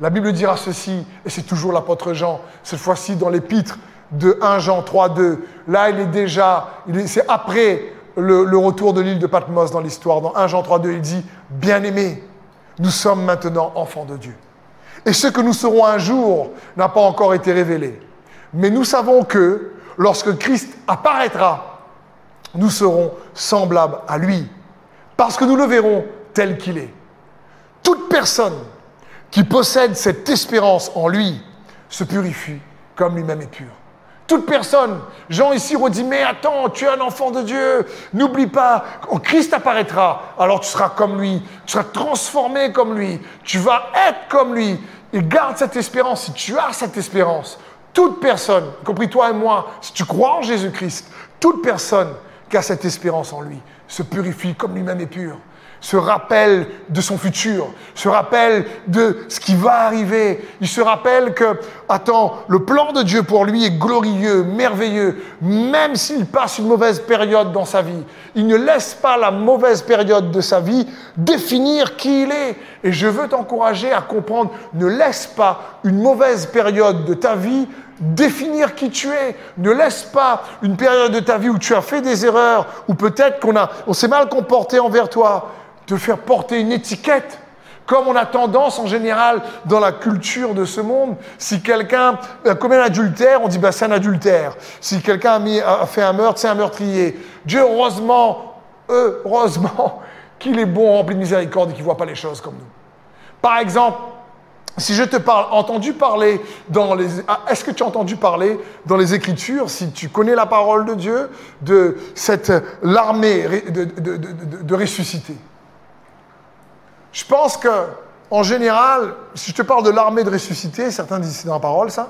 [SPEAKER 1] La Bible dira ceci, et c'est toujours l'apôtre Jean, cette fois-ci dans l'épître de 1 Jean 3, 2. Là, il est déjà, c'est après le, retour de l'île de Patmos dans l'histoire. Dans 1 Jean 3, 2, il dit, Bien-aimés, nous sommes maintenant enfants de Dieu. Et ce que nous serons un jour n'a pas encore été révélé. Mais nous savons que lorsque Christ apparaîtra, nous serons semblables à lui, parce que nous le verrons tel qu'il est. Toute personne qui possède cette espérance en lui se purifie comme lui-même est pur. Toute personne, Jean ici redit, mais attends, tu es un enfant de Dieu, n'oublie pas, quand Christ apparaîtra, alors tu seras comme lui, tu seras transformé comme lui, tu vas être comme lui. Et garde cette espérance, si tu as cette espérance, toute personne, y compris toi et moi, si tu crois en Jésus-Christ, toute personne qui a cette espérance en lui se purifie comme lui-même est pur se rappelle de son futur, se rappelle de ce qui va arriver. Il se rappelle que, attends, le plan de Dieu pour lui est glorieux, merveilleux, même s'il passe une mauvaise période dans sa vie. Il ne laisse pas la mauvaise période de sa vie définir qui il est. Et je veux t'encourager à comprendre, ne laisse pas une mauvaise période de ta vie définir qui tu es. Ne laisse pas une période de ta vie où tu as fait des erreurs, ou peut-être qu'on on s'est mal comporté envers toi te faire porter une étiquette. Comme on a tendance en général dans la culture de ce monde, si quelqu'un a commis un adultère, on dit bah, c'est un adultère. Si quelqu'un a, fait un meurtre, c'est un meurtrier. Dieu, heureusement, heureusement <laughs> qu'il est bon, rempli de miséricorde et qu'il ne voit pas les choses comme nous. Par exemple, si je te parle, entendu parler dans les, ah, est-ce que tu as entendu parler dans les Écritures, si tu connais la parole de Dieu, de cette l'armée de, de, de ressuscité? Je pense que, en général, si je te parle de l'armée de ressuscité, certains disent c'est dans la parole ça.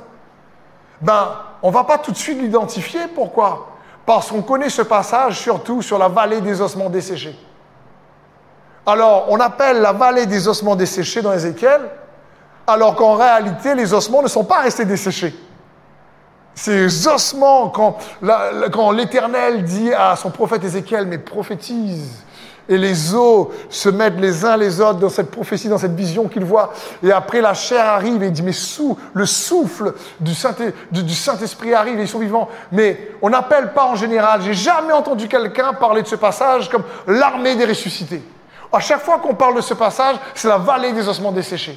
[SPEAKER 1] ben, on va pas tout de suite l'identifier. Pourquoi? Parce qu'on connaît ce passage surtout sur la vallée des ossements desséchés. Alors, on appelle la vallée des ossements desséchés dans Ézéchiel, alors qu'en réalité, les ossements ne sont pas restés desséchés. Ces ossements, quand, quand l'Éternel dit à son prophète Ézéchiel, mais prophétise, et les os se mettent les uns les autres dans cette prophétie, dans cette vision qu'il voit. Et après, la chair arrive et il dit, mais sous, le souffle du Saint-Esprit arrive et ils sont vivants. Mais on n'appelle pas en général, j'ai jamais entendu quelqu'un parler de ce passage comme l'armée des ressuscités. À chaque fois qu'on parle de ce passage, c'est la vallée des ossements desséchés.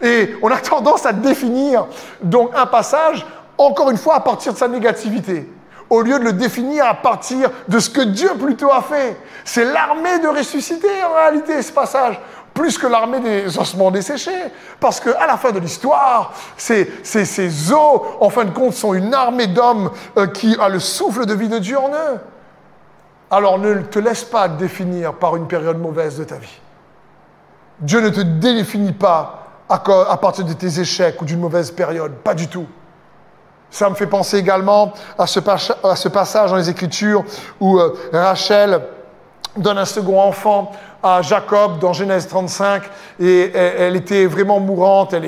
[SPEAKER 1] Et on a <laughs> tendance à définir donc un passage, encore une fois, à partir de sa négativité au lieu de le définir à partir de ce que Dieu plutôt a fait. C'est l'armée de ressusciter en réalité ce passage, plus que l'armée des ossements desséchés. Parce qu'à la fin de l'histoire, ces, ces, os, en fin de compte, sont une armée d'hommes euh, qui a le souffle de vie de Dieu en eux. Alors ne te laisse pas définir par une période mauvaise de ta vie. Dieu ne te définit pas à partir de tes échecs ou d'une mauvaise période, pas du tout. Ça me fait penser également à ce, passage dans les Écritures où euh, Rachel donne un second enfant à Jacob dans Genèse 35 et elle, était vraiment mourante, elle,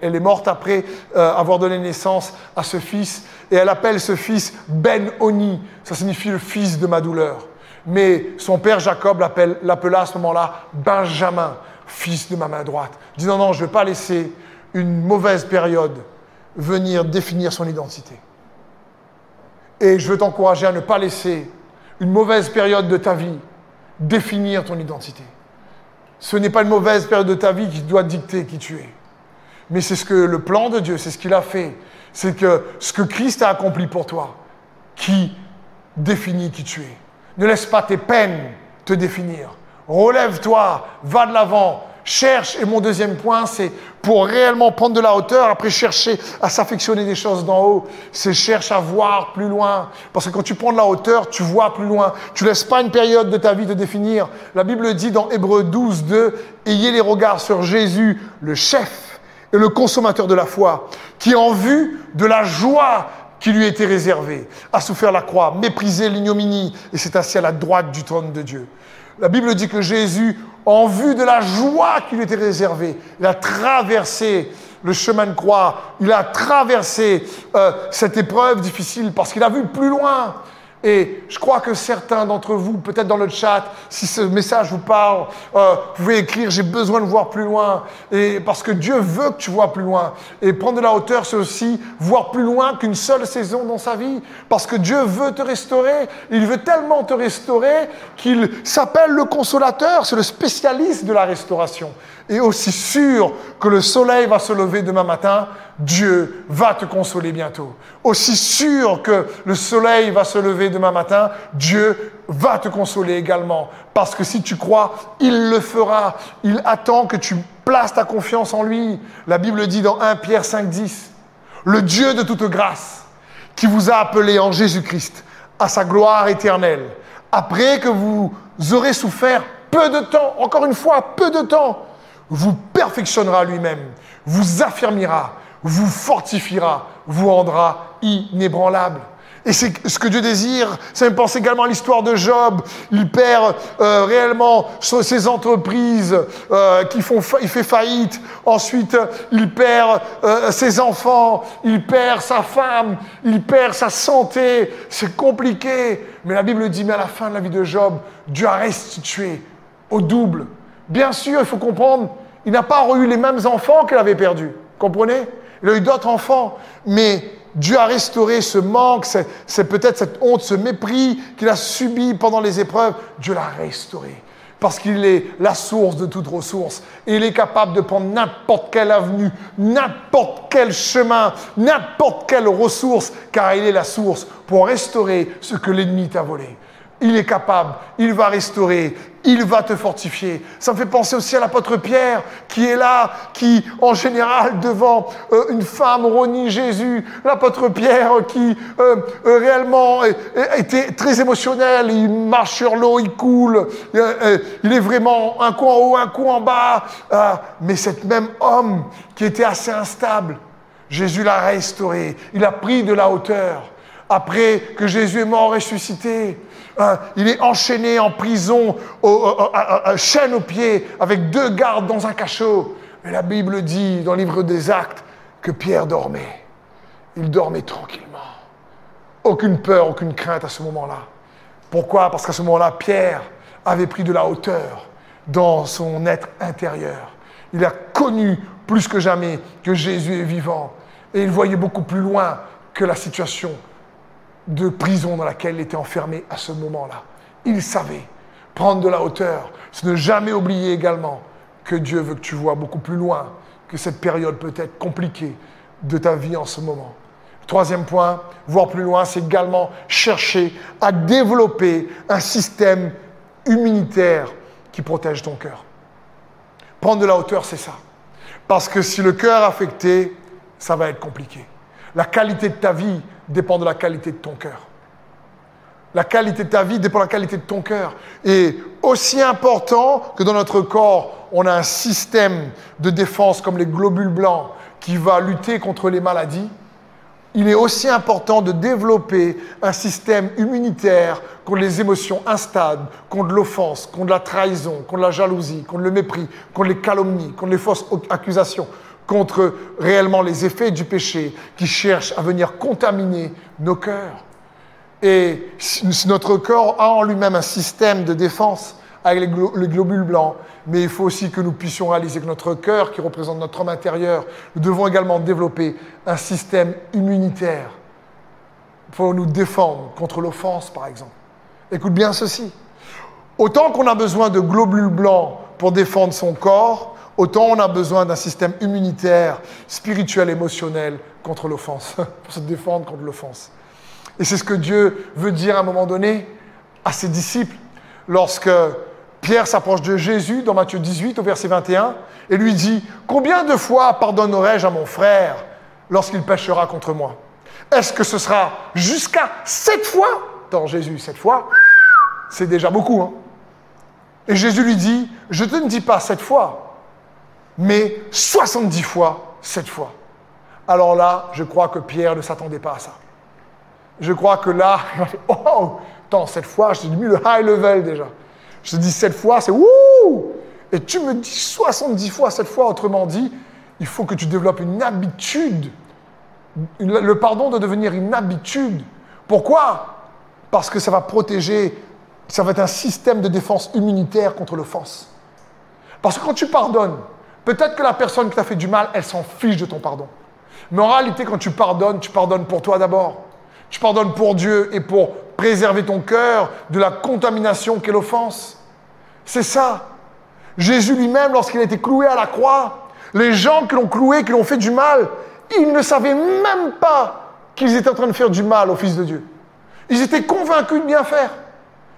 [SPEAKER 1] est morte après euh, avoir donné naissance à ce fils et elle appelle ce fils Ben-Oni, ça signifie le fils de ma douleur. Mais son père Jacob l'appela à ce moment-là Benjamin, fils de ma main droite. Il dit non, non, je ne vais pas laisser une mauvaise période venir définir son identité. Et je veux t'encourager à ne pas laisser une mauvaise période de ta vie définir ton identité. Ce n'est pas une mauvaise période de ta vie qui doit dicter qui tu es. Mais c'est ce que le plan de Dieu, c'est ce qu'il a fait. C'est que ce que Christ a accompli pour toi qui définit qui tu es. Ne laisse pas tes peines te définir. Relève-toi, va de l'avant, cherche. Et mon deuxième point, c'est pour réellement prendre de la hauteur, après chercher à s'affectionner des choses d'en haut, c'est cherche à voir plus loin. Parce que quand tu prends de la hauteur, tu vois plus loin. Tu laisses pas une période de ta vie te définir. La Bible dit dans Hébreu 12, 2, ayez les regards sur Jésus, le chef et le consommateur de la foi, qui en vue de la joie qui lui était réservée, a souffert la croix, méprisé l'ignominie, et s'est assis à la droite du trône de Dieu. La Bible dit que Jésus, en vue de la joie qui lui était réservée, il a traversé le chemin de croix, il a traversé euh, cette épreuve difficile parce qu'il a vu plus loin. Et je crois que certains d'entre vous, peut-être dans le chat, si ce message vous parle, euh, vous pouvez écrire J'ai besoin de voir plus loin. Parce que Dieu veut que tu vois plus loin. Et prendre de la hauteur, c'est aussi voir plus loin qu'une seule saison dans sa vie. Parce que Dieu veut te restaurer. Il veut tellement te restaurer qu'il s'appelle le consolateur. C'est le spécialiste de la restauration et aussi sûr que le soleil va se lever demain matin, Dieu va te consoler bientôt. Aussi sûr que le soleil va se lever demain matin, Dieu va te consoler également. Parce que si tu crois, il le fera. Il attend que tu places ta confiance en lui. La Bible dit dans 1 Pierre 5, 10, le Dieu de toute grâce, qui vous a appelé en Jésus-Christ à sa gloire éternelle, après que vous aurez souffert peu de temps, encore une fois, peu de temps, vous perfectionnera lui-même, vous affirmera, vous fortifiera, vous rendra inébranlable. Et c'est ce que Dieu désire. Ça me pense également à l'histoire de Job. Il perd euh, réellement ses entreprises euh, qui font, il fait faillite. Ensuite, il perd euh, ses enfants, il perd sa femme, il perd sa santé. C'est compliqué. Mais la Bible dit, mais à la fin de la vie de Job, Dieu a restitué au double Bien sûr, il faut comprendre, il n'a pas eu les mêmes enfants qu'il avait perdus. Comprenez? Il a eu d'autres enfants. Mais Dieu a restauré ce manque, c'est peut-être cette honte, ce mépris qu'il a subi pendant les épreuves. Dieu l'a restauré. Parce qu'il est la source de toute ressource. Et il est capable de prendre n'importe quelle avenue, n'importe quel chemin, n'importe quelle ressource, car il est la source pour restaurer ce que l'ennemi t'a volé. Il est capable, il va restaurer, il va te fortifier. Ça me fait penser aussi à l'apôtre Pierre qui est là, qui en général devant euh, une femme renie Jésus. L'apôtre Pierre qui euh, euh, réellement était très émotionnel, il marche sur l'eau, il coule, il est vraiment un coup en haut, un coup en bas. mais cet même homme qui était assez instable, Jésus l'a restauré. Il a pris de la hauteur. Après que Jésus est mort ressuscité, hein, il est enchaîné en prison, à, chaîne aux pieds, avec deux gardes dans un cachot. Mais la Bible dit dans le livre des Actes que Pierre dormait. Il dormait tranquillement. Aucune peur, aucune crainte à ce moment-là. Pourquoi? Parce qu'à ce moment-là, Pierre avait pris de la hauteur dans son être intérieur. Il a connu plus que jamais que Jésus est vivant. Et il voyait beaucoup plus loin que la situation de prison dans laquelle il était enfermé à ce moment-là. Il savait prendre de la hauteur, c'est ne jamais oublier également que Dieu veut que tu vois beaucoup plus loin que cette période peut-être compliquée de ta vie en ce moment. Troisième point, voir plus loin, c'est également chercher à développer un système immunitaire qui protège ton cœur. Prendre de la hauteur, c'est ça. Parce que si le cœur est affecté, ça va être compliqué. La qualité de ta vie dépend de la qualité de ton cœur. La qualité de ta vie dépend de la qualité de ton cœur. Et aussi important que dans notre corps, on a un système de défense comme les globules blancs qui va lutter contre les maladies, il est aussi important de développer un système immunitaire contre les émotions instables, contre l'offense, contre la trahison, contre la jalousie, contre le mépris, contre les calomnies, contre les fausses accusations, contre réellement les effets du péché qui cherchent à venir contaminer nos cœurs. Et notre corps a en lui-même un système de défense avec les, globules blancs, mais il faut aussi que nous puissions réaliser que notre cœur, qui représente notre homme intérieur, nous devons également développer un système immunitaire pour nous défendre contre l'offense, par exemple. Écoute bien ceci. Autant qu'on a besoin de globules blancs pour défendre son corps, autant on a besoin d'un système immunitaire, spirituel, émotionnel contre l'offense, <laughs> pour se défendre contre l'offense. Et c'est ce que Dieu veut dire à un moment donné à ses disciples lorsque Pierre s'approche de Jésus dans Matthieu 18 au verset 21 et lui dit, Combien de fois pardonnerai-je à mon frère lorsqu'il péchera contre moi? Est-ce que ce sera jusqu'à sept fois? Dans Jésus, sept fois, c'est déjà beaucoup. Hein et Jésus lui dit, je te ne dis pas sept fois, mais 70 fois sept fois. Alors là, je crois que Pierre ne s'attendait pas à ça. Je crois que là, <laughs> oh, attends, cette fois, j'ai mis le high level déjà. Je dis sept fois, c'est wouh Et tu me dis 70 fois cette fois, autrement dit, il faut que tu développes une habitude. Le pardon doit devenir une habitude. Pourquoi? Parce que ça va protéger, ça va être un système de défense immunitaire contre l'offense. Parce que quand tu pardonnes, peut-être que la personne qui t'a fait du mal, elle s'en fiche de ton pardon. Mais en réalité, quand tu pardonnes, tu pardonnes pour toi d'abord. Tu pardonnes pour Dieu et pour préserver ton cœur de la contamination qu'est l'offense. C'est ça. Jésus lui-même, lorsqu'il a été cloué à la croix, les gens qui l'ont cloué, qui l'ont fait du mal, ils ne savaient même pas qu'ils étaient en train de faire du mal au Fils de Dieu. Ils étaient convaincus de bien faire.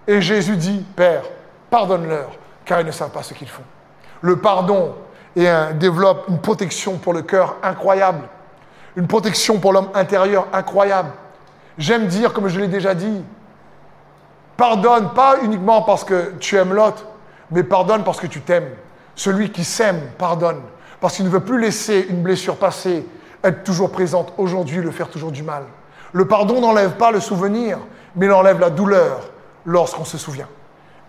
[SPEAKER 1] Et Jésus dit, Père, pardonne-leur, car ils ne savent pas ce qu'ils font. Le pardon développe une protection pour le cœur incroyable, une protection pour l'homme intérieur incroyable. J'aime dire, comme je l'ai déjà dit, pardonne pas uniquement parce que tu aimes l'autre, mais pardonne parce que tu t'aimes. Celui qui s'aime, pardonne. Parce qu'il ne veut plus laisser une blessure passée être toujours présente aujourd'hui, le faire toujours du mal. Le pardon n'enlève pas le souvenir, mais il enlève la douleur lorsqu'on se souvient.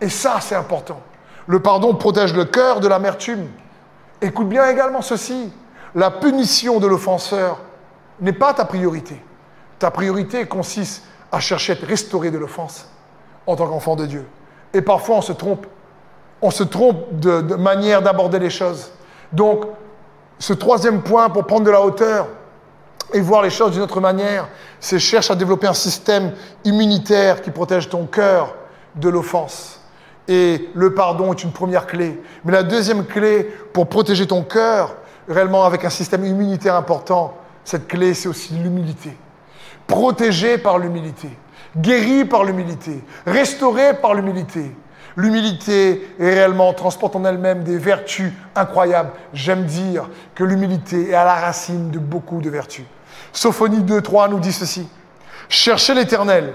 [SPEAKER 1] Et ça, c'est important. Le pardon protège le cœur de l'amertume. Écoute bien également ceci. La punition de l'offenseur n'est pas ta priorité. Ta priorité consiste à chercher à être restauré de l'offense en tant qu'enfant de Dieu. Et parfois, on se trompe on se trompe de, manière d'aborder les choses. Donc, ce troisième point pour prendre de la hauteur et voir les choses d'une autre manière, c'est cherche à développer un système immunitaire qui protège ton cœur de l'offense. Et le pardon est une première clé. Mais la deuxième clé pour protéger ton cœur, réellement avec un système immunitaire important, cette clé, c'est aussi l'humilité. Protégé par l'humilité, guéri par l'humilité, restauré par l'humilité. L'humilité est réellement transporte en elle-même des vertus incroyables. J'aime dire que l'humilité est à la racine de beaucoup de vertus. Sophonie 2, 3 nous dit ceci. Cherchez l'Éternel,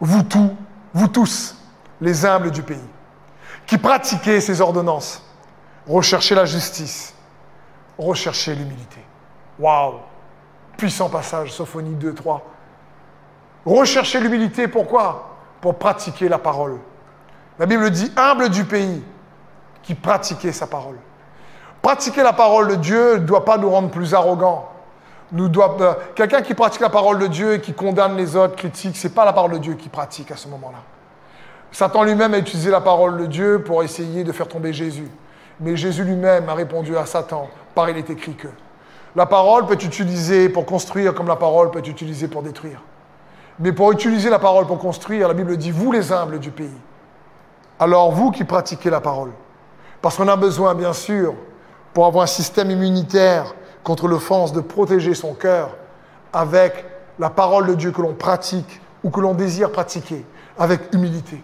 [SPEAKER 1] vous tous, vous tous, les humbles du pays, qui pratiquez ses ordonnances. Recherchez la justice, recherchez l'humilité. Waouh Puissant passage, Sophonie 2, 3. Rechercher l'humilité, pourquoi? Pour pratiquer la parole. La Bible dit humble du pays qui pratiquait sa parole. Pratiquer la parole de Dieu ne doit pas nous rendre plus arrogants. Euh, quelqu'un qui pratique la parole de Dieu et qui condamne les autres, critique, c'est pas la parole de Dieu qui pratique à ce moment-là. Satan lui-même a utilisé la parole de Dieu pour essayer de faire tomber Jésus. Mais Jésus lui-même a répondu à Satan par il est écrit que. La parole peut être utilisée pour construire comme la parole peut être utilisée pour détruire. Mais pour utiliser la parole pour construire, la Bible dit, vous les humbles du pays. Alors vous qui pratiquez la parole, parce qu'on a besoin, bien sûr, pour avoir un système immunitaire contre l'offense, de protéger son cœur avec la parole de Dieu que l'on pratique ou que l'on désire pratiquer, avec humilité.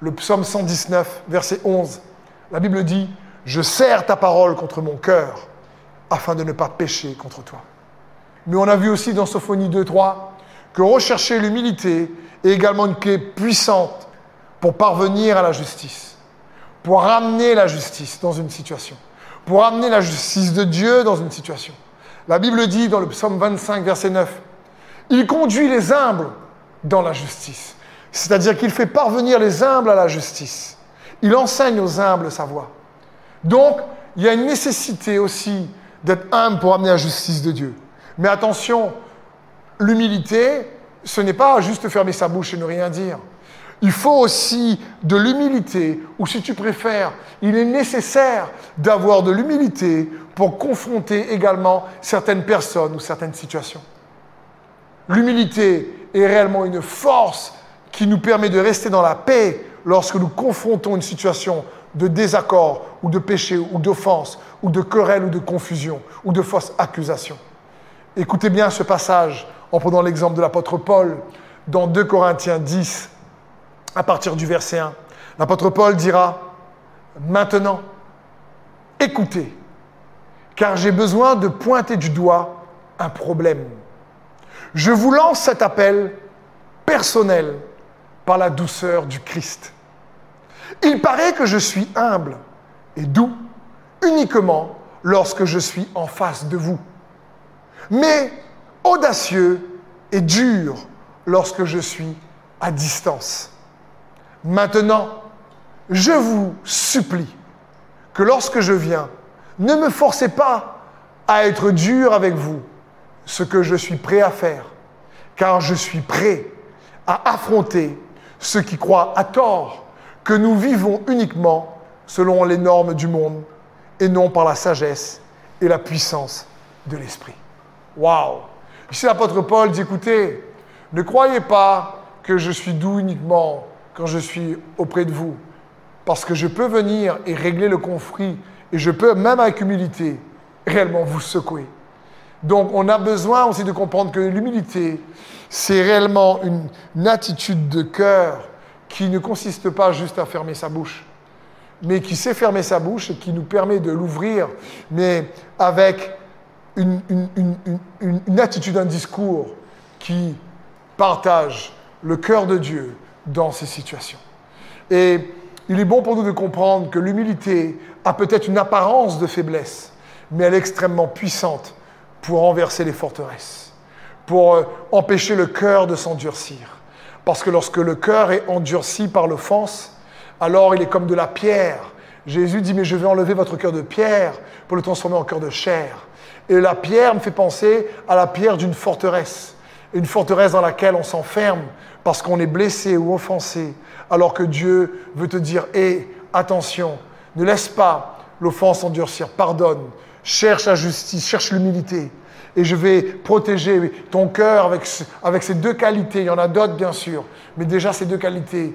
[SPEAKER 1] Le psaume 119, verset 11, la Bible dit, Je serre ta parole contre mon cœur afin de ne pas pécher contre toi. Mais on a vu aussi dans Sophonie 2, 3 que rechercher l'humilité est également une clé puissante pour parvenir à la justice, pour ramener la justice dans une situation, pour ramener la justice de Dieu dans une situation. La Bible dit dans le psaume 25, verset 9, Il conduit les humbles dans la justice. C'est-à-dire qu'il fait parvenir les humbles à la justice. Il enseigne aux humbles sa voie. Donc, il y a une nécessité aussi d'être humble pour amener la justice de Dieu. Mais attention, l'humilité, ce n'est pas juste fermer sa bouche et ne rien dire. Il faut aussi de l'humilité, ou si tu préfères, il est nécessaire d'avoir de l'humilité pour confronter également certaines personnes ou certaines situations. L'humilité est réellement une force qui nous permet de rester dans la paix lorsque nous confrontons une situation de désaccord ou de péché ou d'offense ou de querelle ou de confusion ou de fausse accusation. Écoutez bien ce passage en prenant l'exemple de l'apôtre Paul dans 2 Corinthiens 10 à partir du verset 1. L'apôtre Paul dira, maintenant, écoutez, car j'ai besoin de pointer du doigt un problème. Je vous lance cet appel personnel par la douceur du Christ. Il paraît que je suis humble et doux uniquement lorsque je suis en face de vous, mais audacieux et dur lorsque je suis à distance. Maintenant, je vous supplie que lorsque je viens, ne me forcez pas à être dur avec vous, ce que je suis prêt à faire, car je suis prêt à affronter ceux qui croient à tort que nous vivons uniquement selon les normes du monde et non par la sagesse et la puissance de l'esprit. Waouh Ici l'apôtre Paul dit écoutez, ne croyez pas que je suis doux uniquement quand je suis auprès de vous, parce que je peux venir et régler le conflit et je peux même avec humilité réellement vous secouer. Donc on a besoin aussi de comprendre que l'humilité, c'est réellement une, attitude de cœur qui ne consiste pas juste à fermer sa bouche, mais qui sait fermer sa bouche et qui nous permet de l'ouvrir, mais avec une, une, attitude, un discours qui partage le cœur de Dieu dans ces situations. Et il est bon pour nous de comprendre que l'humilité a peut-être une apparence de faiblesse, mais elle est extrêmement puissante pour renverser les forteresses, pour euh, empêcher le cœur de s'endurcir. Parce que lorsque le cœur est endurci par l'offense, alors il est comme de la pierre. Jésus dit, mais je vais enlever votre cœur de pierre pour le transformer en cœur de chair. Et la pierre me fait penser à la pierre d'une forteresse. Une forteresse dans laquelle on s'enferme parce qu'on est blessé ou offensé, alors que Dieu veut te dire, hé, attention, ne laisse pas l'offense endurcir, pardonne, cherche la justice, cherche l'humilité. Et je vais protéger ton cœur avec, ces deux qualités. Il y en a d'autres, bien sûr, mais déjà ces deux qualités.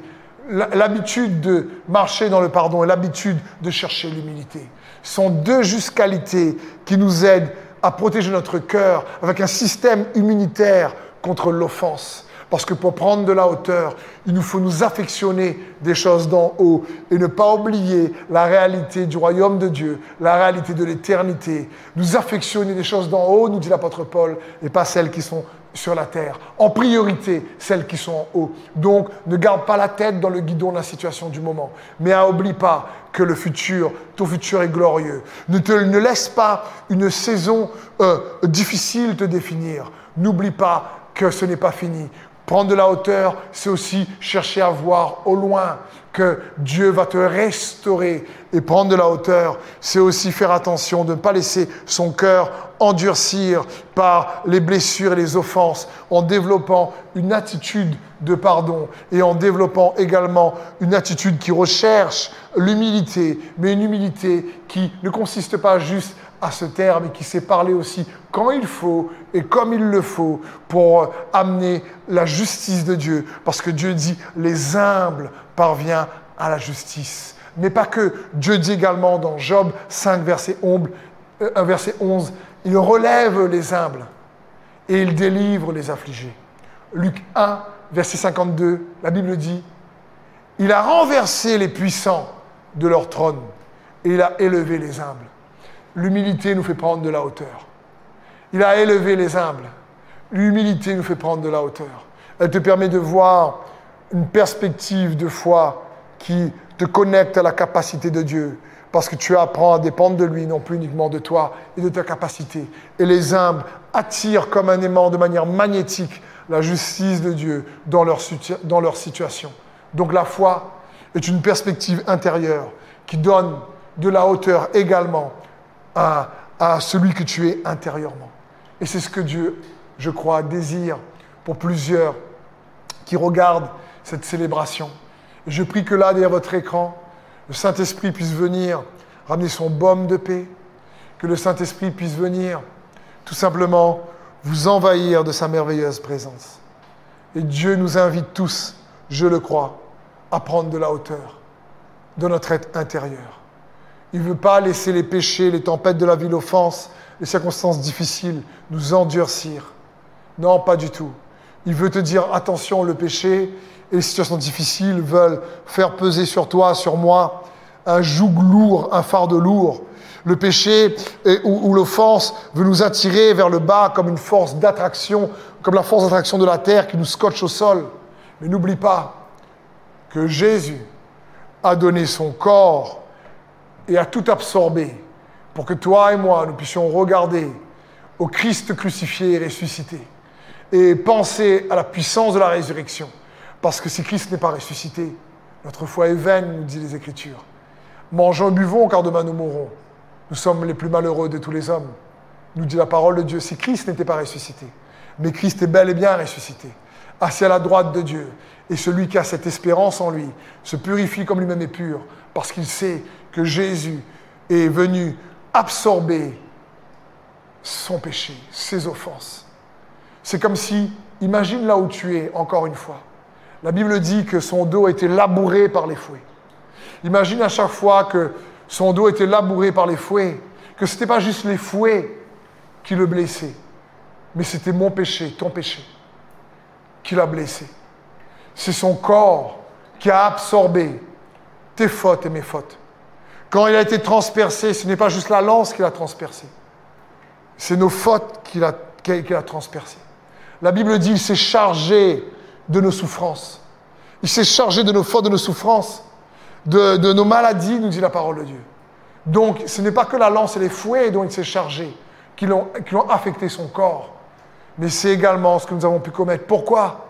[SPEAKER 1] L'habitude de marcher dans le pardon et l'habitude de chercher l'humilité sont deux justes qualités qui nous aident à protéger notre cœur avec un système immunitaire contre l'offense. Parce que pour prendre de la hauteur, il nous faut nous affectionner des choses d'en haut et ne pas oublier la réalité du royaume de Dieu, la réalité de l'éternité. Nous affectionner des choses d'en haut, nous dit l'apôtre Paul, et pas celles qui sont sur la terre. En priorité, celles qui sont en haut. Donc, ne garde pas la tête dans le guidon de la situation du moment. Mais n'oublie pas que le futur, ton futur est glorieux. Ne laisse pas une saison euh, difficile te définir. N'oublie pas que ce n'est pas fini. Prendre de la hauteur, c'est aussi chercher à voir au loin que Dieu va te restaurer et prendre de la hauteur. C'est aussi faire attention de ne pas laisser son cœur endurcir par les blessures et les offenses en développant une attitude de pardon et en développant également une attitude qui recherche l'humilité, mais une humilité qui ne consiste pas juste à ce terme et qui sait parler aussi quand il faut et comme il le faut pour amener la justice de Dieu. Parce que Dieu dit, les humbles parviennent à la justice. Mais pas que. Dieu dit également dans Job 5, verset 11, euh, verset 11 il relève les humbles et il délivre les affligés. Luc 1, verset 52, la Bible dit, il a renversé les puissants de leur trône et il a élevé les humbles. L'humilité nous fait prendre de la hauteur. Il a élevé les humbles. L'humilité nous fait prendre de la hauteur. Elle te permet de voir une perspective de foi qui te connecte à la capacité de Dieu. Parce que tu apprends à dépendre de lui, non plus uniquement de toi et de ta capacité. Et les humbles attirent comme un aimant de manière magnétique la justice de Dieu dans leur, dans leur situation. Donc la foi est une perspective intérieure qui donne de la hauteur également à, celui que tu es intérieurement. Et c'est ce que Dieu, je crois, désire pour plusieurs qui regardent cette célébration. Je prie que là, derrière votre écran, le Saint-Esprit puisse venir ramener son baume de paix, que le Saint-Esprit puisse venir tout simplement vous envahir de sa merveilleuse présence. Et Dieu nous invite tous, je le crois, à prendre de la hauteur de notre être intérieur. Il ne veut pas laisser les péchés, les tempêtes de la vie, l'offense, les circonstances difficiles nous endurcir. Non, pas du tout. Il veut te dire, attention, le péché et les situations difficiles veulent faire peser sur toi, sur moi, un joug lourd, un fardeau lourd. Le péché ou, l'offense veut nous attirer vers le bas comme une force d'attraction, comme la force d'attraction de la terre qui nous scotche au sol. Mais n'oublie pas que Jésus a donné son corps et a tout absorbé pour que toi et moi, nous puissions regarder au Christ crucifié et ressuscité et penser à la puissance de la résurrection. Parce que si Christ n'est pas ressuscité, notre foi est vaine, nous dit les Écritures. Mangeons et buvons, car demain nous mourrons. Nous sommes les plus malheureux de tous les hommes. Nous dit la parole de Dieu, si Christ n'était pas ressuscité. Mais Christ est bel et bien ressuscité, assis à la droite de Dieu. Et celui qui a cette espérance en lui se purifie comme lui-même est pur, parce qu'il sait que Jésus est venu absorber son péché, ses offenses. C'est comme si, imagine là où tu es, encore une fois. La Bible dit que son dos été labouré par les fouets. Imagine à chaque fois que son dos était labouré par les fouets, que ce n'était pas juste les fouets qui le blessaient, mais c'était mon péché, ton péché, qui l'a blessé. C'est son corps qui a absorbé tes fautes et mes fautes. Quand il a été transpercé, ce n'est pas juste la lance qui l'a transpercé, c'est nos fautes qu'il a, qu a transpercé. La Bible dit, il s'est chargé de nos souffrances. Il s'est chargé de nos fautes, de nos souffrances, de, nos maladies, nous dit la parole de Dieu. Donc, ce n'est pas que la lance et les fouets dont il s'est chargé qui l'ont affecté son corps, mais c'est également ce que nous avons pu commettre. Pourquoi?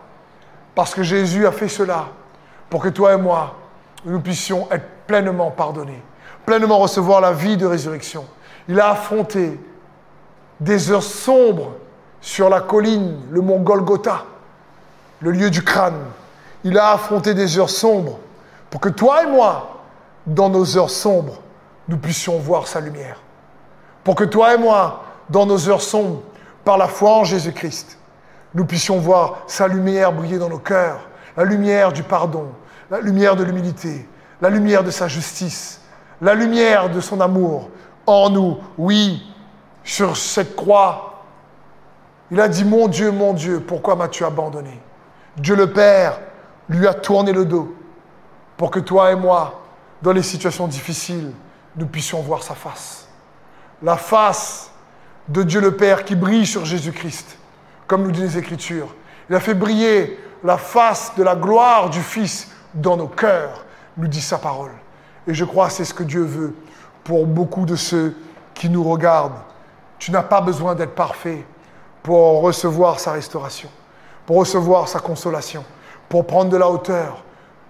[SPEAKER 1] Parce que Jésus a fait cela pour que toi et moi, nous puissions être pleinement pardonnés, pleinement recevoir la vie de résurrection. Il a affronté des heures sombres sur la colline, le mont Golgotha, le lieu du crâne. Il a affronté des heures sombres pour que toi et moi, dans nos heures sombres, nous puissions voir sa lumière. Pour que toi et moi, dans nos heures sombres, par la foi en Jésus-Christ, nous puissions voir sa lumière briller dans nos cœurs, la lumière du pardon, la lumière de l'humilité, la lumière de sa justice, la lumière de son amour en nous. Oui, sur cette croix, il a dit, mon Dieu, mon Dieu, pourquoi m'as-tu abandonné? Dieu le Père lui a tourné le dos pour que toi et moi, dans les situations difficiles, nous puissions voir sa face. La face de Dieu le Père qui brille sur Jésus-Christ comme nous dit les Écritures. Il a fait briller la face de la gloire du Fils dans nos cœurs, nous dit sa parole. Et je crois que c'est ce que Dieu veut pour beaucoup de ceux qui nous regardent. Tu n'as pas besoin d'être parfait pour recevoir sa restauration, pour recevoir sa consolation, pour prendre de la hauteur,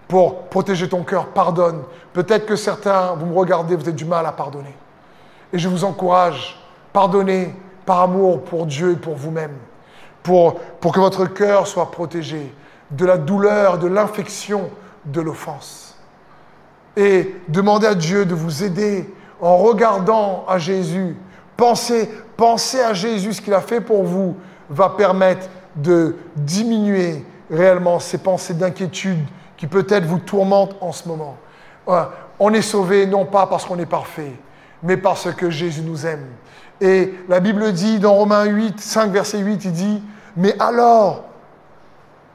[SPEAKER 1] pour protéger ton cœur. Pardonne. Peut-être que certains, vous me regardez, vous avez du mal à pardonner. Et je vous encourage, pardonnez par amour pour Dieu et pour vous-même, pour, que votre cœur soit protégé de la douleur, de l'infection, de l'offense. Et demandez à Dieu de vous aider en regardant à Jésus. Pensez, pensez à Jésus, ce qu'il a fait pour vous va permettre de diminuer réellement ces pensées d'inquiétude qui peut-être vous tourmentent en ce moment. On est sauvé non pas parce qu'on est parfait, mais parce que Jésus nous aime. Et la Bible dit dans Romains 8, 5, verset 8, il dit, mais alors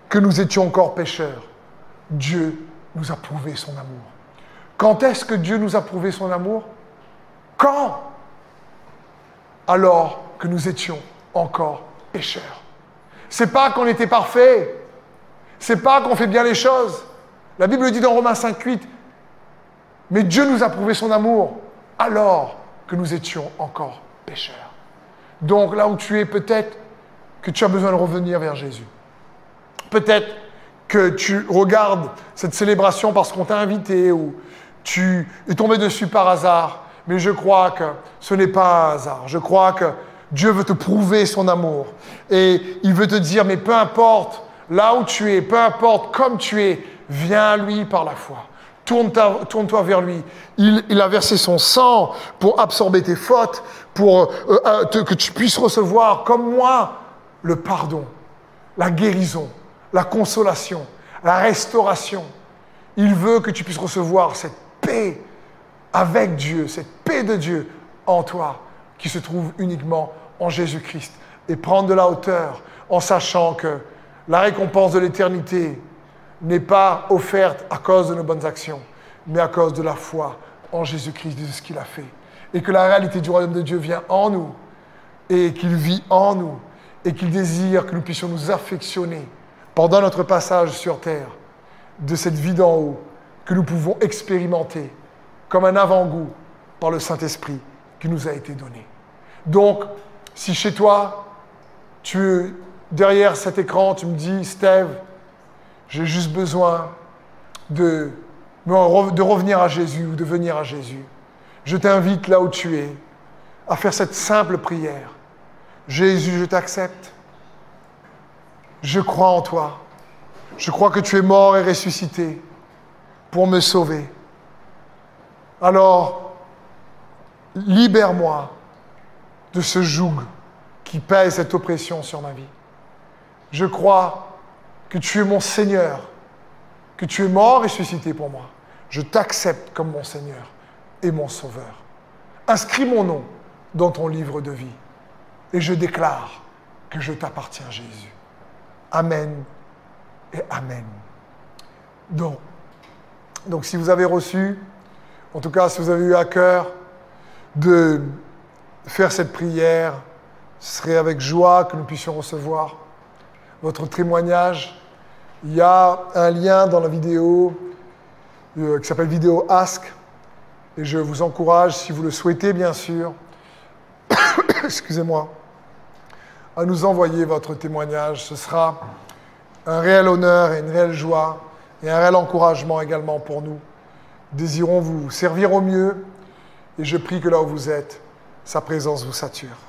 [SPEAKER 1] que nous étions encore pécheurs, Dieu nous a prouvé son amour. Quand est-ce que Dieu nous a prouvé son amour? Quand? Alors que nous étions encore pécheurs. C'est pas qu'on était parfait. C'est pas qu'on fait bien les choses. La Bible dit dans Romains 5, 8, mais Dieu nous a prouvé son amour alors que nous étions encore pécheurs. Donc là où tu es, peut-être que tu as besoin de revenir vers Jésus. Peut-être que tu regardes cette célébration parce qu'on t'a invité ou tu es tombé dessus par hasard. Mais je crois que ce n'est pas un hasard. Je crois que Dieu veut te prouver son amour. Et il veut te dire, mais peu importe là où tu es, peu importe comme tu es, viens à lui par la foi. Tourne-toi vers lui. Il, a versé son sang pour absorber tes fautes, pour euh, euh, que tu puisses recevoir, comme moi, le pardon, la guérison, la consolation, la restauration. Il veut que tu puisses recevoir cette paix avec Dieu, cette paix de Dieu en toi, qui se trouve uniquement en Jésus-Christ. Et prendre de la hauteur en sachant que la récompense de l'éternité n'est pas offerte à cause de nos bonnes actions, mais à cause de la foi en Jésus-Christ, de ce qu'il a fait. Et que la réalité du royaume de Dieu vient en nous, et qu'il vit en nous, et qu'il désire que nous puissions nous affectionner pendant notre passage sur terre de cette vie d'en haut que nous pouvons expérimenter comme un avant-goût par le Saint-Esprit qui nous a été donné. Donc, si chez toi, tu derrière cet écran, tu me dis, Steve, j'ai juste besoin de, de revenir à Jésus ou de venir à Jésus. Je t'invite là où tu es à faire cette simple prière. Jésus, je t'accepte. Je crois en toi. Je crois que tu es mort et ressuscité pour me sauver. Alors, libère-moi de ce joug qui pèse cette oppression sur ma vie. Je crois que tu es mon Seigneur, que tu es mort et ressuscité pour moi. Je t'accepte comme mon Seigneur et mon Sauveur. Inscris mon nom dans ton livre de vie et je déclare que je t'appartiens, Jésus. Amen et Amen. Donc, donc, si vous avez reçu, en tout cas, si vous avez eu à cœur de faire cette prière, ce serait avec joie que nous puissions recevoir votre témoignage. Il y a un lien dans la vidéo euh, qui s'appelle Vidéo Ask. Et je vous encourage, si vous le souhaitez bien sûr, <coughs> excusez-moi, à nous envoyer votre témoignage. Ce sera un réel honneur et une réelle joie et un réel encouragement également pour nous. Désirons vous servir au mieux et je prie que là où vous êtes, sa présence vous sature.